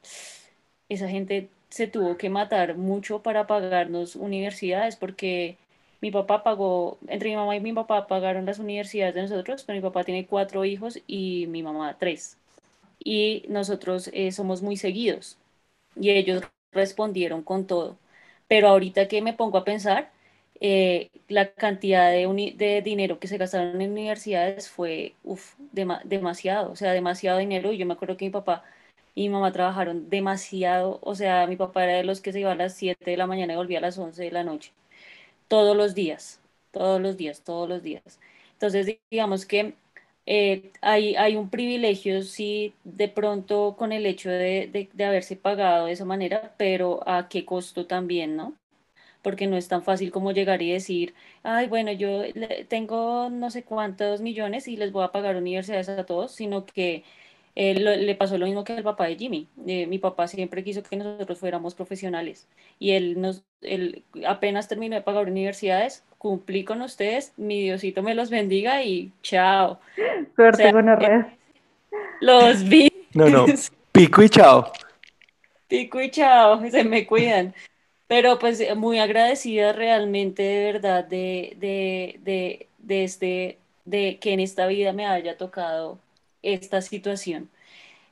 esa gente se tuvo que matar mucho para pagarnos universidades porque mi papá pagó, entre mi mamá y mi papá pagaron las universidades de nosotros, pero mi papá tiene cuatro hijos y mi mamá tres. Y nosotros eh, somos muy seguidos y ellos respondieron con todo. Pero ahorita que me pongo a pensar, eh, la cantidad de, dinero que se gastaron en universidades fue demasiado, o sea, demasiado dinero. Y yo me acuerdo que mi papá y mi mamá trabajaron demasiado, o sea, mi papá era de los que se iba a las 7 de la mañana y volvía a las 11 de la noche, todos los días, todos los días, todos los días. Entonces, digamos que eh, hay, hay, un privilegio, sí, de pronto con el hecho de, de, haberse pagado de esa manera, pero a qué costo también, ¿no? Porque no es tan fácil como llegar y decir, ay, bueno, yo tengo no sé cuántos millones y les voy a pagar universidades a todos, sino que le pasó lo mismo que al papá de Jimmy. Eh, mi papá siempre quiso que nosotros fuéramos profesionales y él, nos, él apenas terminó de pagar universidades, cumplí con ustedes, mi Diosito me los bendiga y chao. Suerte con eh, Los vi. No, no, pico y chao. Pico y chao, se me cuidan. Pero pues muy agradecida realmente de verdad de, de, de, de, este, de que en esta vida me haya tocado esta situación.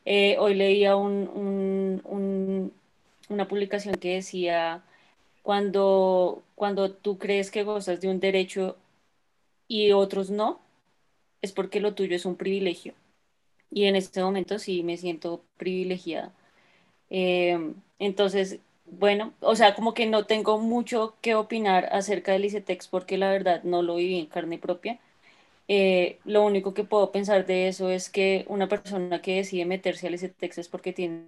Eh, hoy leía un, una publicación que decía, cuando, cuando tú crees que gozas de un derecho y otros no, es porque lo tuyo es un privilegio. Y en este momento sí me siento privilegiada. Eh, entonces, bueno, o sea, como que no tengo mucho que opinar acerca del ICETEX porque la verdad no lo viví en carne propia eh, lo único que puedo pensar de eso es que una persona que decide meterse al STX es porque tiene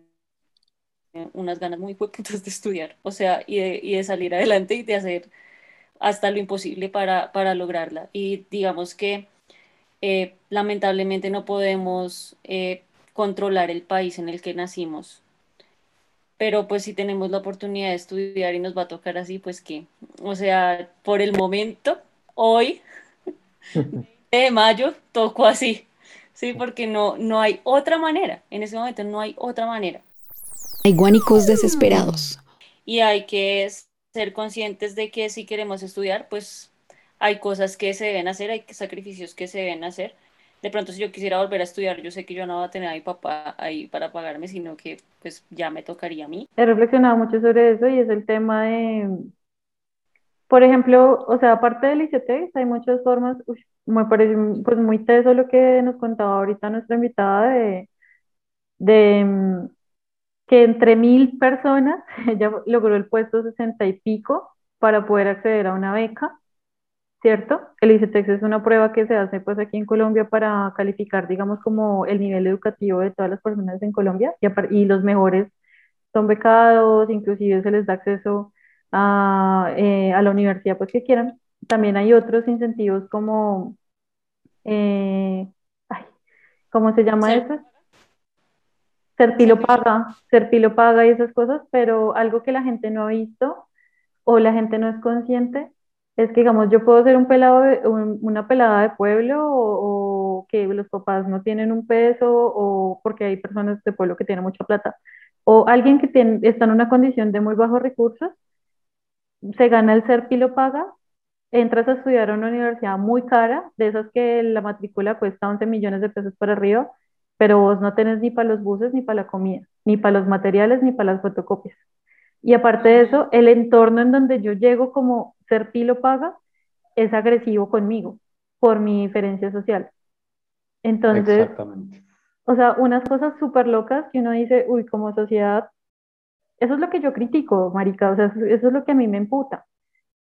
unas ganas muy fuertes de estudiar, o sea, y de, y de, salir adelante y de hacer hasta lo imposible para, para lograrla. Y digamos que eh, lamentablemente no podemos eh, controlar el país en el que nacimos, pero pues si tenemos la oportunidad de estudiar y nos va a tocar así, pues que, o sea, por el momento, hoy de mayo tocó así, ¿sí? Porque no, no hay otra manera, en ese momento no hay otra manera. Hay guánicos desesperados. Y hay que ser conscientes de que si queremos estudiar, pues hay cosas que se deben hacer, hay sacrificios que se deben hacer. De pronto, si yo quisiera volver a estudiar, yo sé que yo no voy a tener a mi papá ahí para pagarme, sino que pues ya me tocaría a mí. He reflexionado mucho sobre eso y es el tema de, por ejemplo, o sea, aparte del ICT, hay muchas formas, me parece pues muy teso lo que nos contaba ahorita nuestra invitada de, de que entre mil personas ella logró el puesto sesenta y pico para poder acceder a una beca, ¿cierto? El ICETEX es una prueba que se hace pues aquí en Colombia para calificar, digamos, como el nivel educativo de todas las personas en Colombia y, y los mejores son becados, inclusive se les da acceso a, eh, a la universidad pues que quieran. También hay otros incentivos como, eh, ¿cómo se llama eso? Serpilo paga, Serpilo paga y esas cosas, pero algo que la gente no ha visto o la gente no es consciente es que, digamos, yo puedo ser una pelada de pueblo o, que los papás no tienen un peso o porque hay personas de pueblo que tienen mucha plata o alguien que está en una condición de muy bajos recursos, se gana el Serpilo paga entras a estudiar a una universidad muy cara, de esas que la matrícula cuesta 11 millones de pesos para arriba, pero vos no tenés ni para los buses, ni para la comida, ni para los materiales, ni para las fotocopias. Y aparte de eso, el entorno en donde yo llego como ser pilo paga es agresivo conmigo por mi diferencia social. Entonces, o sea, unas cosas súper locas que uno dice, uy, como sociedad, eso es lo que yo critico, marica, o sea, eso es lo que a mí me emputa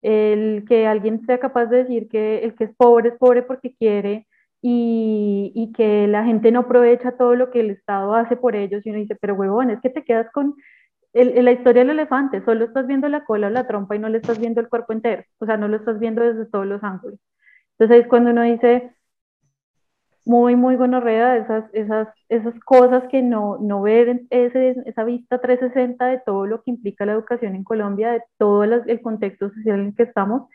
el que alguien sea capaz de decir que el que es pobre es pobre porque quiere y, y, que la gente no aprovecha todo lo que el Estado hace por ellos y uno dice, pero huevón, es que te quedas con el, la historia del elefante, solo estás viendo la cola o la trompa y no le estás viendo el cuerpo entero, o sea, no lo estás viendo desde todos los ángulos. Entonces es cuando uno dice, muy, muy gonorrea, esas, esas, esas cosas que no, no ver ese, esa vista 360 de todo lo que implica la educación en Colombia, de todo el contexto social en el que estamos,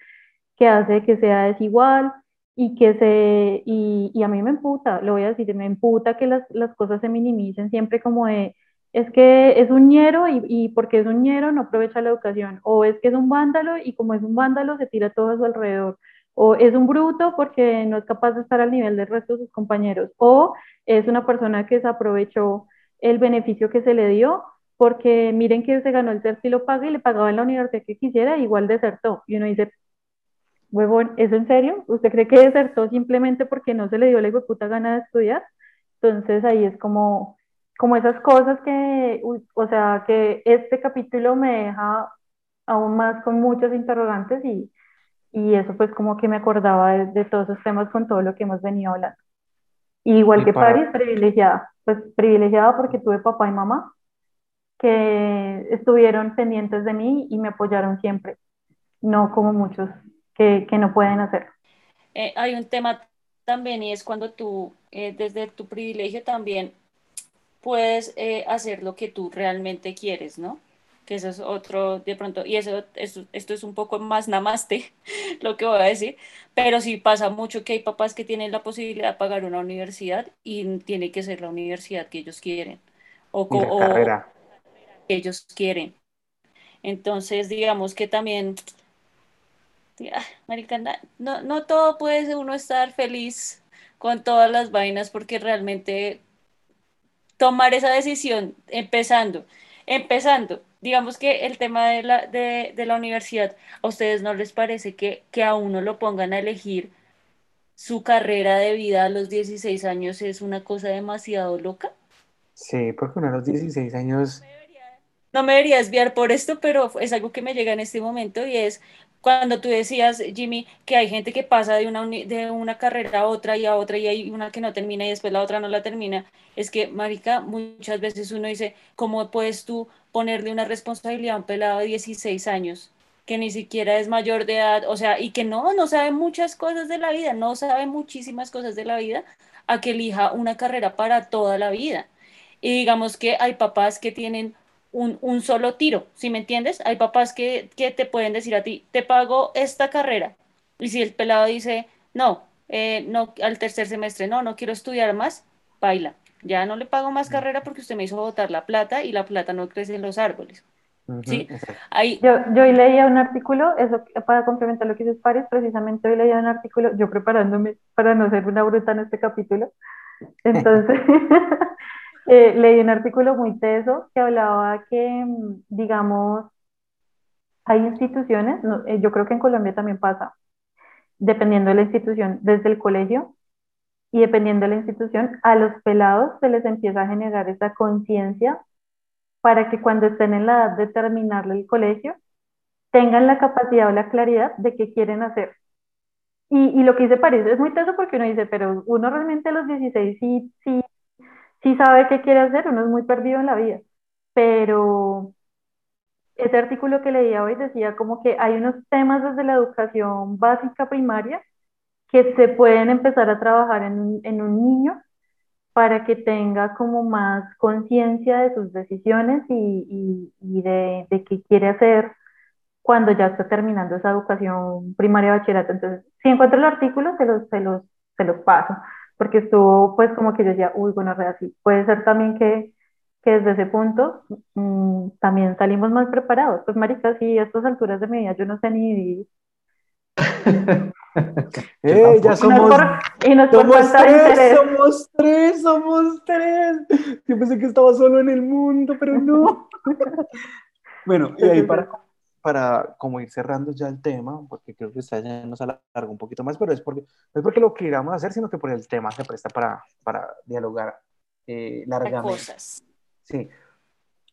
que hace que sea desigual y que se, y, y a mí me emputa, lo voy a decir, me emputa que las, las cosas se minimicen siempre como de, es que es un ñero y, y, porque es un ñero no aprovecha la educación, o es que es un vándalo y como es un vándalo se tira todo a su alrededor, o es un bruto porque no es capaz de estar al nivel del resto de sus compañeros, o es una persona que se aprovechó el beneficio que se le dio porque miren que se ganó el CERT y lo paga y le pagaba en la universidad que quisiera, igual desertó. Y uno dice, huevón, ¿es en serio? ¿Usted cree que desertó simplemente porque no se le dio la puta gana de estudiar? Entonces ahí es como, como esas cosas que, o sea, que este capítulo me deja aún más con muchos interrogantes y, y eso pues como que me acordaba de, todos esos temas con todo lo que hemos venido hablando. igual que Paris, privilegiada, pues privilegiada porque tuve papá y mamá que estuvieron pendientes de mí y me apoyaron siempre, no como muchos que, que no pueden hacerlo. Eh, hay un tema también y es cuando tú, eh, desde tu privilegio también, puedes eh, hacer lo que tú realmente quieres, ¿no? Que eso es otro, de pronto, y eso, esto es un poco más namaste, lo que voy a decir, pero sí pasa mucho que hay papás que tienen la posibilidad de pagar una universidad y tiene que ser la universidad que ellos quieren. O, o, carrera ellos quieren. Entonces, digamos que también, marica, no, no todo puede uno estar feliz con todas las vainas porque realmente tomar esa decisión, empezando, empezando, digamos que el tema de la, de, de la universidad, ¿a ustedes no les parece que, que a uno lo pongan a elegir su carrera de vida a los 16 años es una cosa demasiado loca? Sí, porque uno a los 16 años no me debería desviar por esto, pero es algo que me llega en este momento y es cuando tú decías, Jimmy, que hay gente que pasa de una, de una carrera a otra y a otra y hay una que no termina y después la otra no la termina, es que, Marica, muchas veces uno dice, ¿cómo puedes tú ponerle una responsabilidad a un pelado de 16 años? que ni siquiera es mayor de edad, o sea, y que no, no sabe muchas cosas de la vida, no sabe muchísimas cosas de la vida, a que elija una carrera para toda la vida. Y digamos que hay papás que tienen un, solo tiro, ¿sí me entiendes? Hay papás que, te pueden decir a ti, te pago esta carrera. Y si el pelado dice, no, eh, no, al tercer semestre, no, no quiero estudiar más, baila. Ya no le pago más carrera porque usted me hizo botar la plata y la plata no crece en los árboles. ¿Sí? Ahí... Yo, yo hoy leía un artículo, eso para complementar lo que dices Pares, precisamente hoy leía un artículo, yo preparándome para no ser una bruta en este capítulo. Entonces, Eh, leí un artículo muy teso que hablaba que, mm, digamos, hay instituciones, eh, yo creo que en Colombia también pasa, dependiendo de la institución, desde el colegio y dependiendo de la institución, a los pelados se les empieza a generar esa conciencia para que cuando estén en la edad de terminar el colegio, tengan la capacidad o la claridad de qué quieren hacer. Y, y lo que dice París es muy teso porque uno dice, pero uno realmente a los 16 sí, sí sí sabe qué quiere hacer, uno es muy perdido en la vida, pero ese artículo que leía hoy decía como que hay unos temas desde la educación básica primaria que se pueden empezar a trabajar en en un niño para que tenga como más conciencia de sus decisiones y, y, de, de, qué quiere hacer cuando ya está terminando esa educación primaria bachillerato. Entonces, si encuentro el artículo, se los, se los, se los paso porque estuvo pues como que yo decía, uy, bueno, así puede ser también que, que desde ese punto mmm, también salimos más preparados. Pues marica, sí, a estas alturas de mi vida yo no sé ni vivir. eh, ya somos, y nos somos tres, somos tres, somos tres. Yo pensé que estaba solo en el mundo, pero no. bueno, y ahí para para como ir cerrando ya el tema, porque creo que está ya nos alargó un poquito más, pero es porque, no es porque lo queramos hacer, sino que por el tema se presta para, para dialogar eh, largamente. Cosas. Sí.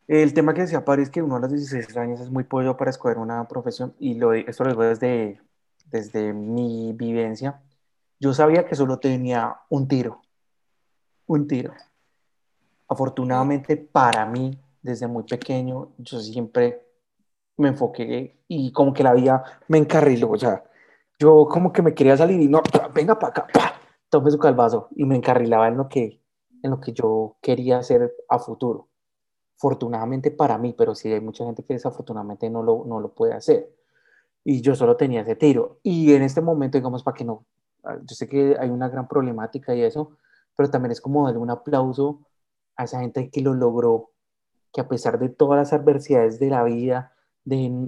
El tema que decía París, que uno a los 16 años es muy pollo para escoger una profesión, y lo, esto lo digo desde, desde mi vivencia. Yo sabía que solo tenía un tiro, un tiro. Afortunadamente para mí, desde muy pequeño, yo siempre me enfoqué y como que la vida me encarriló, o sea, yo como que me quería salir y no, venga para acá, pa, tomé su calvazo y me encarrilaba en lo que, en lo que yo quería hacer a futuro. Afortunadamente para mí, pero sí hay mucha gente que desafortunadamente no lo, no lo puede hacer. Y yo solo tenía ese tiro. Y en este momento, digamos, para que no, ah, yo sé que hay una gran problemática y eso, pero también es como darle un aplauso a esa gente que lo logró que a pesar de todas las adversidades de la vida, de,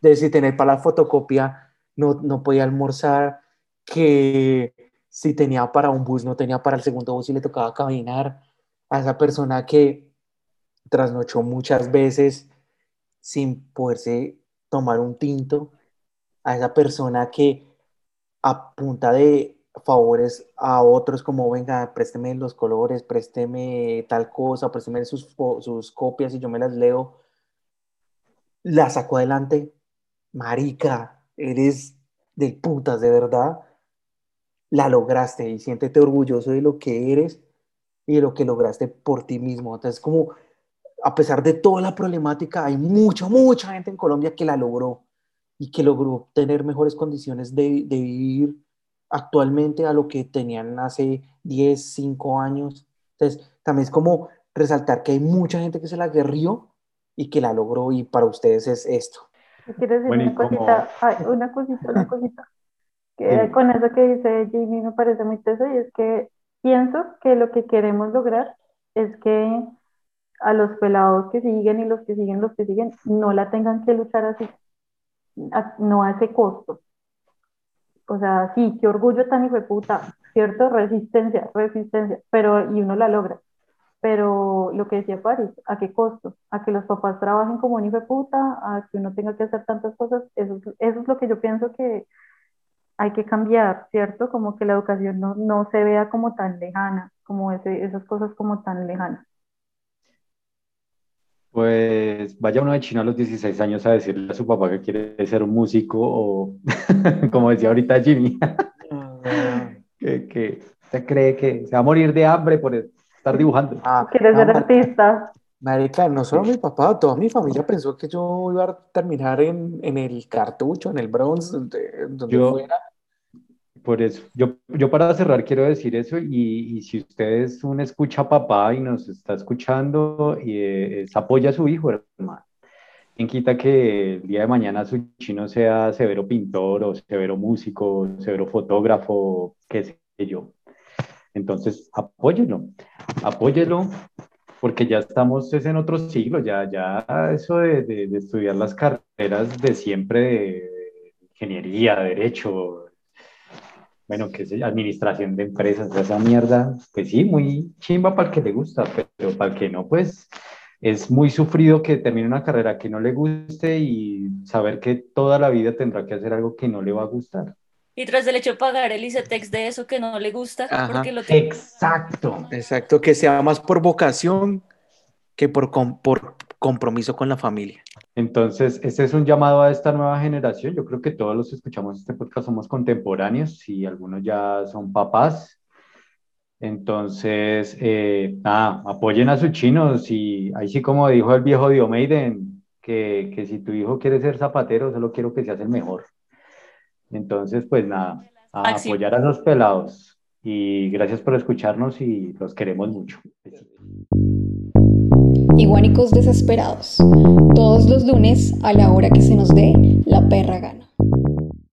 de, si tener para la fotocopia no, no podía almorzar, que si tenía para un bus no tenía para el segundo bus y le tocaba caminar, a esa persona que trasnochó muchas veces sin poderse tomar un tinto, a esa persona que a punta de favores a otros como, venga, présteme los colores, présteme tal cosa, présteme sus, sus copias y yo me las leo, la sacó adelante. Marica, eres de putas, de verdad. La lograste y siéntete orgulloso de lo que eres y de lo que lograste por ti mismo. Entonces, como a pesar de toda la problemática, hay mucha, mucha gente en Colombia que la logró y que logró tener mejores condiciones de, de vivir actualmente a lo que tenían hace 10, 5 años. Entonces, también es como resaltar que hay mucha gente que se la guerrió y que la logró y para ustedes es esto. ¿Quieres decir una, cosita? una cosita, una cosita, que con eso que dice Jimmy me parece muy teso y es que pienso que lo que queremos lograr es que a los pelados que siguen y los que siguen, los que siguen, no la tengan que luchar así, no a ese costo. O sea, sí, qué orgullo tan hijo de puta, ¿cierto? Resistencia, resistencia, pero y uno la logra. Pero lo que decía Paris, ¿a qué costo? A que los papás trabajen como un hijo de puta, a que uno tenga que hacer tantas cosas, eso, eso es lo que yo pienso que hay que cambiar, ¿cierto? Como que la educación no, no se vea como tan lejana, como ese, esas cosas como tan lejanas. Pues vaya uno de China a los 16 años a decirle a su papá que quiere ser un músico o, como decía ahorita Jimmy, que, que se cree que se va a morir de hambre por estar dibujando. Ah, quiere ser artista. Marica, no solo mi papá, toda mi familia pensó que yo iba a terminar en, en el cartucho, en el bronze, donde, donde fuera. Por eso, yo, yo para cerrar quiero decir eso y, y si usted es un escucha papá y nos está escuchando, y es, apoya a su hijo, hermano. ¿Quién quita que el día de mañana su chino sea severo pintor o severo músico, severo fotógrafo, qué sé yo? Entonces, apóyelo, apóyelo, porque ya estamos es en otro siglo, ya, ya eso de, de, estudiar las carreras de siempre de ingeniería, derecho, bueno, que es administración de empresas, esa mierda, pues sí, muy chimba para el que le gusta, pero para el que no, pues es muy sufrido que termine una carrera que no le guste y saber que toda la vida tendrá que hacer algo que no le va a gustar. Y tras el hecho de pagar el ICETEX de eso que no le gusta, porque lo Exacto. Exacto, que sea más por vocación que por, por compromiso con la familia. Entonces, este es un llamado a esta nueva generación. Yo creo que todos los que escuchamos este podcast somos contemporáneos y algunos ya son papás. Entonces, eh, nada, apoyen a sus chinos y ahí sí como dijo el viejo Diomeiden, que, que si tu hijo quiere ser zapatero, solo quiero que seas el mejor. Entonces, pues nada, a apoyar a los pelados. Y gracias por escucharnos y los queremos mucho. Iguanicos desesperados, todos los lunes a la hora que se nos dé la perra gana.